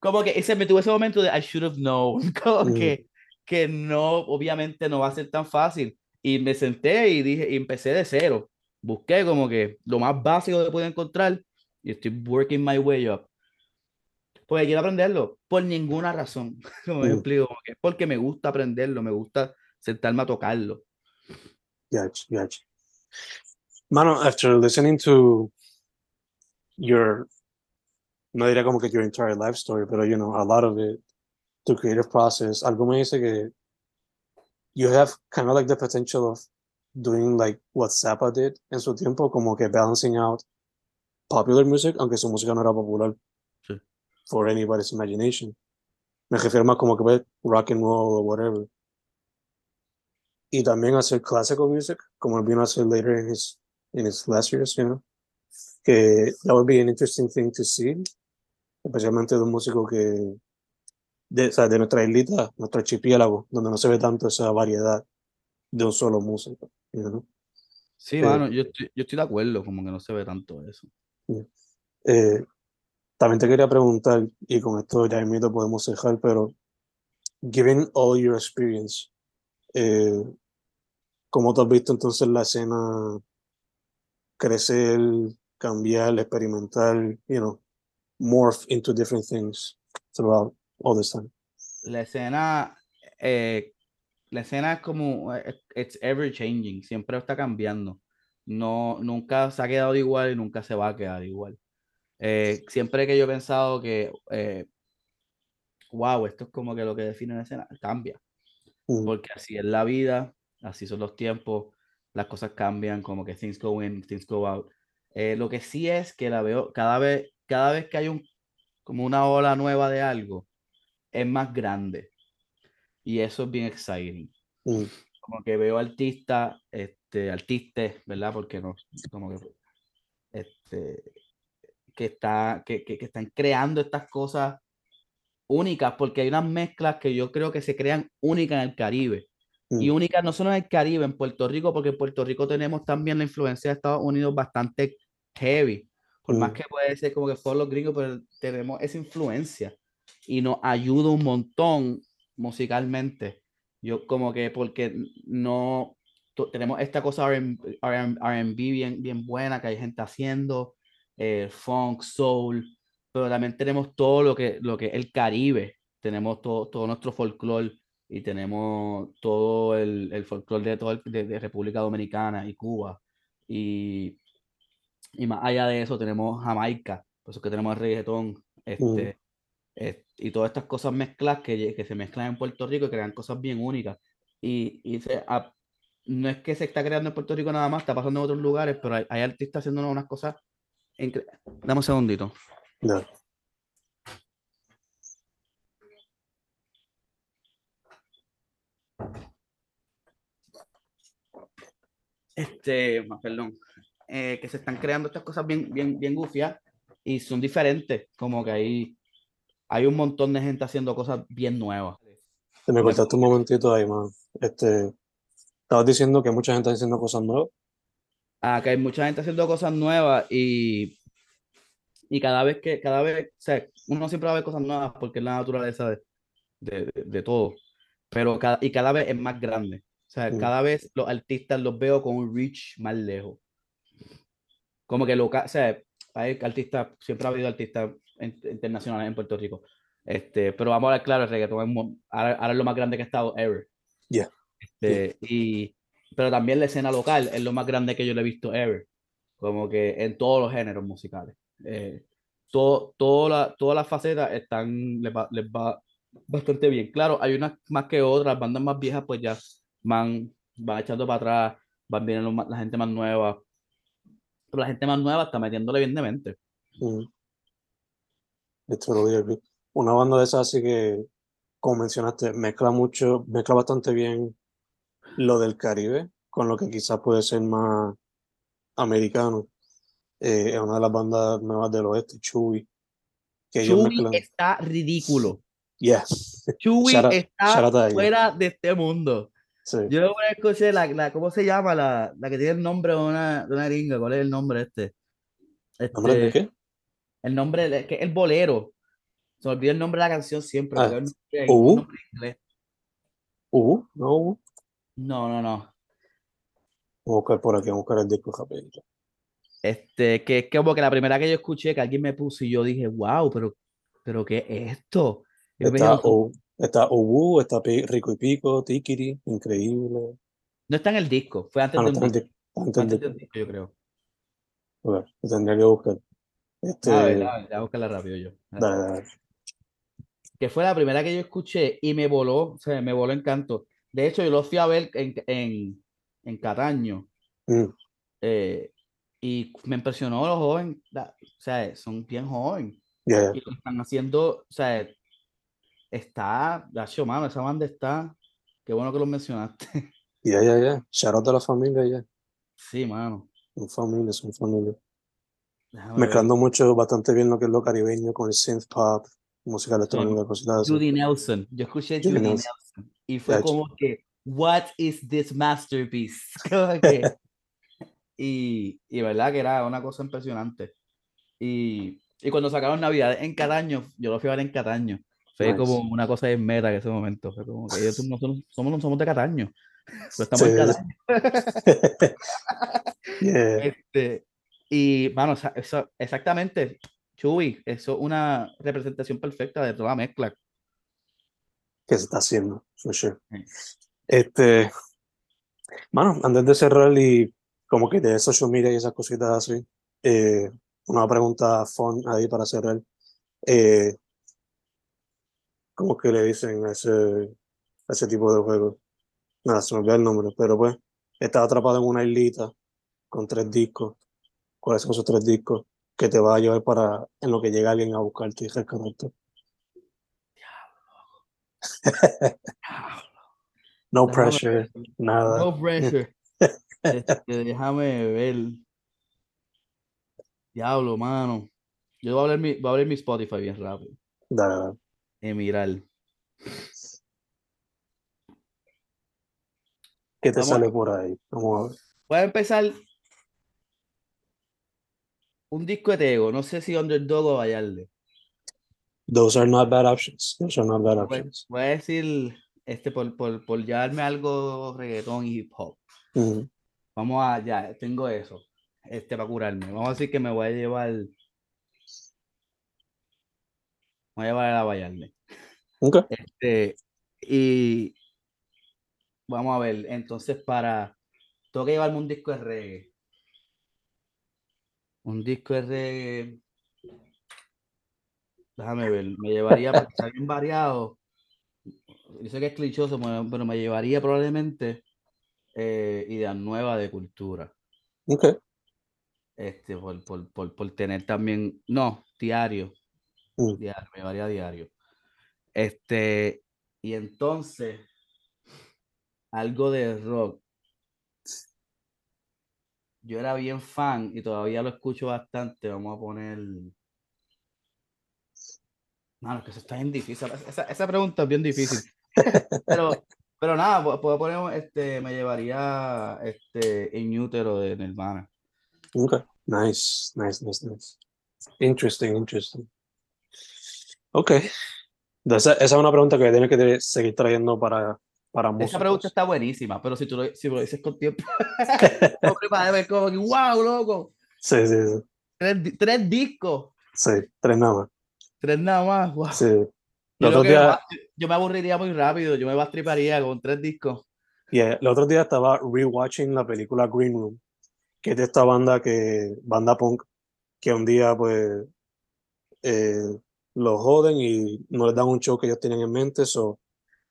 como que ese, me tuve ese momento de I should have known. Como mm, que, que no, obviamente no va a ser tan fácil. Y me senté y dije, y empecé de cero. Busqué como que lo más básico que pude encontrar y estoy working my way up. Porque quiero aprenderlo por ninguna razón. Como me mm, explico, como que porque me gusta aprenderlo, me gusta sentarme a tocarlo. Gotcha, gotcha. Mano, after listening to your, no diría como que your entire life story, pero you know, a lot of it, tu creative process, algo me dice que you have kind of like the potential of doing like what Zappa did en su tiempo, como que balancing out popular music, aunque su música no era popular Sí. for anybody's imagination. Me refiero más como que rock and roll o whatever. Y también hacer classical music, como él vino a hacer later in his, in his last years, you know. Que that would be an interesting thing to see, especialmente de un músico que, de, o sea, de nuestra islita, nuestro archipiélago, donde no se ve tanto esa variedad de un solo músico. Sí, Eh, mano, yo estoy, yo estoy de acuerdo, como que no se ve tanto eso. Eh, también te quería preguntar, y con esto ya mismo podemos dejar, pero given all your experience, eh, ¿cómo tú has visto entonces la escena crecer, cambiar, experimentar, you know, morph into different things throughout all this time? La escena, eh, la escena es como, eh, it's ever changing, siempre está cambiando. No, nunca se ha quedado igual y nunca se va a quedar igual. Eh, siempre que yo he pensado que eh, wow, esto es como que lo que define la escena, cambia. Mm, Porque así es la vida, así son los tiempos, las cosas cambian, como que things go in, things go out. Eh, lo que sí es que la veo cada vez, cada vez que hay un, como una ola nueva de algo, es más grande. Y eso es bien exciting. mm, Como que veo artistas, este, artistas, ¿verdad? Porque no, como que, este, que, está, que, que, que están creando estas cosas únicas, porque hay unas mezclas que yo creo que se crean únicas en el Caribe. Y mm, únicas no solo en el Caribe, en Puerto Rico, porque en Puerto Rico tenemos también la influencia de Estados Unidos bastante heavy. Por más mm, que puede ser como que por los gringos, pero tenemos esa influencia y nos ayuda un montón musicalmente. Yo como que porque no tenemos esta cosa R&B R&B bien, bien buena que hay gente haciendo, eh, funk, soul, pero también tenemos todo lo que, lo que es el Caribe, tenemos todo, todo nuestro folclore y tenemos todo el, el folclore de, todo el- de, de República Dominicana y Cuba. Y, y más allá de eso tenemos Jamaica, por eso que tenemos el reggaetón, mm, este, es- y todas estas cosas mezclas que, que se mezclan en Puerto Rico y crean cosas bien únicas. Y, y se, a- no es que se está creando en Puerto Rico nada más, está pasando en otros lugares, pero hay, hay artistas haciendo unas cosas incre- Dame un segundito. Este, perdón, eh, que se están creando estas cosas bien, bien, bien gufias y son diferentes, como que hay, hay un montón de gente haciendo cosas bien nuevas. Te me cortaste un momentito ahí, man. Este, estabas diciendo que mucha gente está haciendo cosas nuevas. Ah, que hay mucha gente haciendo cosas nuevas y, y cada vez que, cada vez, o sea, uno siempre va a ver cosas nuevas porque es la naturaleza de, de, de- de todo, pero cada, y cada vez es más grande. O sea, Mm, cada vez los artistas los veo con un reach más lejos. Como que local, o sea, hay artistas, siempre ha habido artistas in- internacionales en Puerto Rico. Este, pero vamos a hablar claro, el reggaetón es ahora, ahora es lo más grande que ha estado ever. Yeah. Este, y, pero también la escena local es lo más grande que yo le he visto ever. Como que en todos los géneros musicales. Eh, todo, toda la- todas las facetas están, les va, les va bastante bien. Claro, hay unas más que otras, bandas más viejas pues ya van, van echando para atrás, van viendo la gente más nueva. Pero la gente más nueva está metiéndole bien de mente. mm. Esto lo vi, vi. Una banda de esas así que, como mencionaste, mezcla mucho, mezcla bastante bien lo del Caribe con lo que quizás puede ser más americano. Eh, es una de las bandas nuevas del oeste, Chewy, que Chewy mezclan. está ridículo. Yeah, Chewy está fuera de este mundo. Sí. Yo una vez escuché la, la, ¿cómo se llama? La, la que tiene el nombre de una, de una gringa. ¿Cuál es el nombre este? ¿Nombre de Este, qué? el nombre, que es el bolero. Se me olvida el nombre de la canción siempre. Ah. Uh, no, uh. No, no, no. A buscar por aquí, vamos a buscar el disco rapidito. Este, que es como que la primera que yo escuché, que alguien me puso y yo dije, wow, pero, pero ¿qué es esto? Y me Está, dijeron, "Son- U, está Ubu, está Rico y Pico, Tikiri, increíble. no está en el disco, fue antes Ah, no de un disco, el antes de un disco. yo creo. A ver, lo tendría que buscar. Este, A ver, a ver, a buscarla rápido yo. dale, dale. que fue la primera que yo escuché y me voló, o sea, me voló encanto. De hecho, yo lo fui a ver en, en, en Cataño Mm, eh, y me impresionó los jóvenes, o sea, son bien jóvenes yeah. y lo están haciendo, o sea, está, gacho, mano, esa banda está, qué bueno que lo mencionaste. Ya, ya, ya. Shout out a la familia, ya. Sí, mano. Son familia, son familia. Déjame ver. Mezclando mucho, bastante bien lo que es lo caribeño con el synth pop, música electrónica, cositas así. Judy Nelson, yo escuché Judy Nelson. Nelson y fue como que, what is this masterpiece? Que- y, y verdad que era una cosa impresionante. Y, y cuando sacaron Navidad en Cataño, yo lo fui a ver en Cataño. Fue Nice. como una cosa de meta en ese momento. Fue como que ellos- nosotros somos, no somos de Cataño. Pero estamos en. Cataño. Yeah. Este, y, eso, exactamente, Chuy, eso es una representación perfecta de toda la mezcla. que se está haciendo, for sure. Este, mano, antes de cerrar y como que de social media y esas cositas así, eh, una pregunta fun ahí para cerrar. Eh, ¿cómo que le dicen a ese, a ese tipo de juego? Nada, se me olvidó el nombre, pero pues estás atrapado en una islita con tres discos. ¿Cuáles son esos tres discos? Que te va a llevar para en lo que llega alguien a buscarte y rescatarte. no Déjame- pressure, nada. No pressure. Este, déjame ver. Diablo, mano. Yo voy a abrir mi, voy a abrir mi Spotify bien rápido. Dale, dale. Y mirar. ¿Qué te Vamos- sale por ahí? Vamos a ver. Voy a empezar. Un disco de Tego. No sé si Underdog o Vallarde. Those are not bad options. Those are not bad options. voy a decir, este, por, por, por llevarme algo reggaetón y hip hop. Vamos a, ya, tengo eso. Este, para curarme. Vamos a decir que me voy a llevar. Voy a llevar a la Vallarde. Ok. Este, y vamos a ver, entonces para, tengo que llevarme un disco de reggae. Un disco de reggae. Déjame ver, me llevaría, porque está bien variado. Yo sé que es clichoso, pero pero me llevaría probablemente eh, ideas nuevas de cultura. Ok. Este, por, por, por, por tener también, no, diario. Mm. Diario, me llevaría diario. Este, y entonces, algo de rock. Yo era bien fan y todavía lo escucho bastante. Vamos a poner. Mano, que eso está bien difícil. Esa, esa pregunta es bien difícil. Pero, pero nada, pu- puedo poner, este, me llevaría este, en útero de Nirvana. Ok. Nice, nice, nice, nice. Interesting, interesting. Ok. Esa, esa es una pregunta que tienes que seguir trayendo para, para Esa músicos. pregunta está buenísima, pero si tú lo, si lo dices con tiempo, como que, wow, loco, Sí, sí, sí. tres, tres discos, Sí, tres nada más. tres nada más, wow. Sí. Yo, que día, me yo me aburriría muy rápido, yo me bastriparía con tres discos. yeah, el otro día estaba rewatching la película Green Room, que es de esta banda que, banda punk, que un día pues eh, lo joden y no les dan un show que ellos tienen en mente, so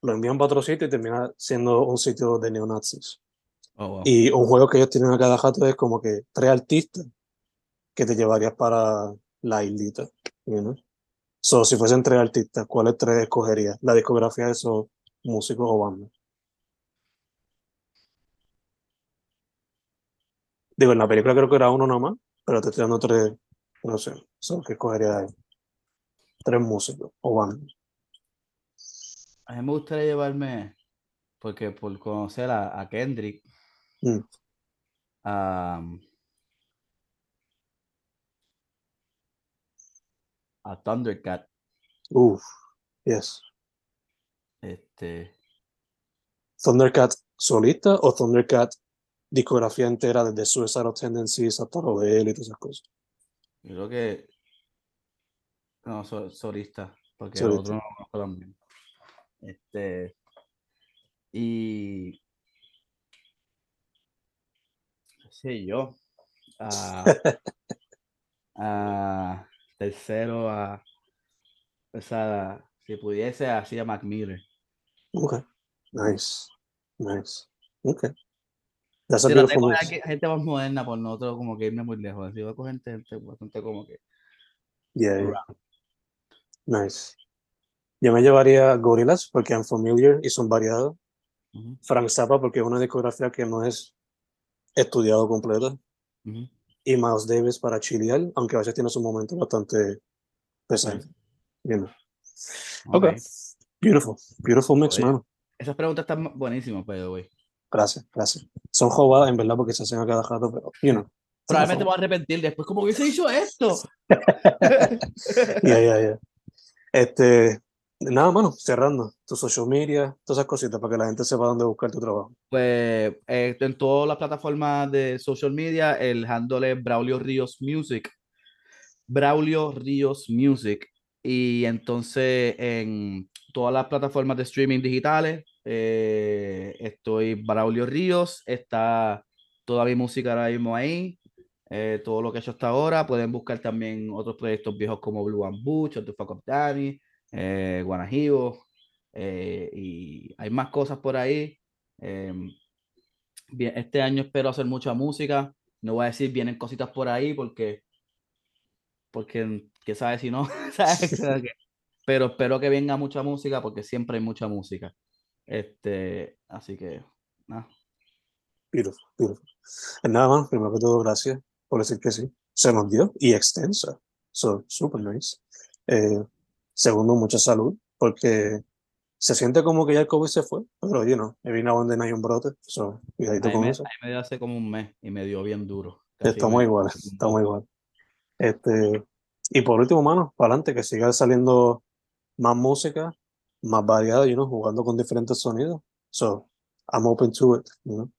lo envían para otro sitio y termina siendo un sitio de neonazis. Oh, wow. Y un juego que ellos tienen a cada jato es como que tres artistas que te llevarías para la islita. you know? So, si fuesen tres artistas, ¿cuáles tres escogerías? La discografía de esos músicos o bandas. Digo, en la película creo que era uno nada más, pero te estoy dando tres, no sé, son que escogería ahí. Tres músicos o bandas. A mí me gustaría llevarme, porque por conocer a, a Kendrick, Mm. a, a Thundercat, Uf, yes. este, Thundercat solista o Thundercat discografía entera desde Suicidal Tendencies hasta lo de él y todas esas cosas. yo creo que, no, so- solista, porque el otro no lo conozco tan bien. Este, y, qué sé yo, a, a tercero, a, o sea, si pudiese, así a Mac Miller. Ok. Nice. Nice. Ok. That's Si tengo aquí, gente más moderna, por nosotros como que irme muy lejos. Así voy a coger gente, gente bastante como que. Yeah, yeah. Nice. Yo me llevaría Gorillaz porque I'm familiar y son variados. Ujú, Frank Zappa porque es una discografía que no es estudiado completa. ujú. Y Miles Davis para chilear, aunque a veces tiene sus momentos bastante pesados. You know. Ok. Ok. Beautiful. Beautiful mix, Oye. mano. Esas preguntas están buenísimas, pero güey. Gracias, gracias. Son jovadas en verdad porque se hacen a cada rato, pero, you know. Probablemente me voy a arrepentir después. ¿Cómo hubiese hecho esto? Ya, ya, ya. Este, nada, mano, cerrando. Tu social media, todas esas cositas para que la gente sepa dónde buscar tu trabajo. Pues eh, en todas las plataformas de social media, el handle es Braulio Ríos Music. Braulio Ríos Music. Y entonces en todas las plataformas de streaming digitales, eh, estoy Braulio Ríos, está toda mi música ahora mismo ahí, eh, todo lo que he hecho hasta ahora. Pueden buscar también otros proyectos viejos como Blue and Butch, the Fuck Up Danny, eh, Guanajibo, eh, y hay más cosas por ahí. Em, este año espero hacer mucha música. No voy a decir vienen cositas por ahí porque, porque qué sabe si no, pero espero que venga mucha música porque siempre hay mucha música. Este, así que, nada. Beautiful, beautiful. Nada más, primero que todo, gracias por decir que sí. Se nos dio y extensa. So, super nice. Eh, segundo, mucha salud, porque se siente como que ya el COVID se fue, pero yo no, me vino a donde no hay un brote, so, cuidadito con me, eso. me dio hace como un mes y me dio bien duro. Estamos igual, estamos igual. Este, y por último, mano, para adelante, que siga saliendo más música, más variada, you know, jugando con diferentes sonidos. So, I'm open to it, you know.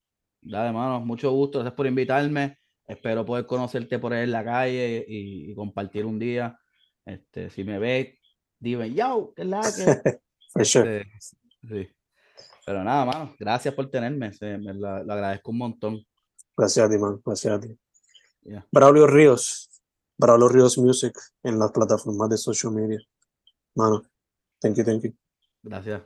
Dale, mano, mucho gusto, gracias por invitarme. Espero poder conocerte por ahí en la calle y, compartir un día. Este, si me ves, dime, yo, ¿qué es la que? Este, sí. Pero nada, mano, gracias por tenerme, me lo, agradezco un montón. Gracias a ti, man, gracias a ti. Braulio Ríos, Braulio Ríos Music en las plataformas de social media. Mano, thank you, thank you. Gracias.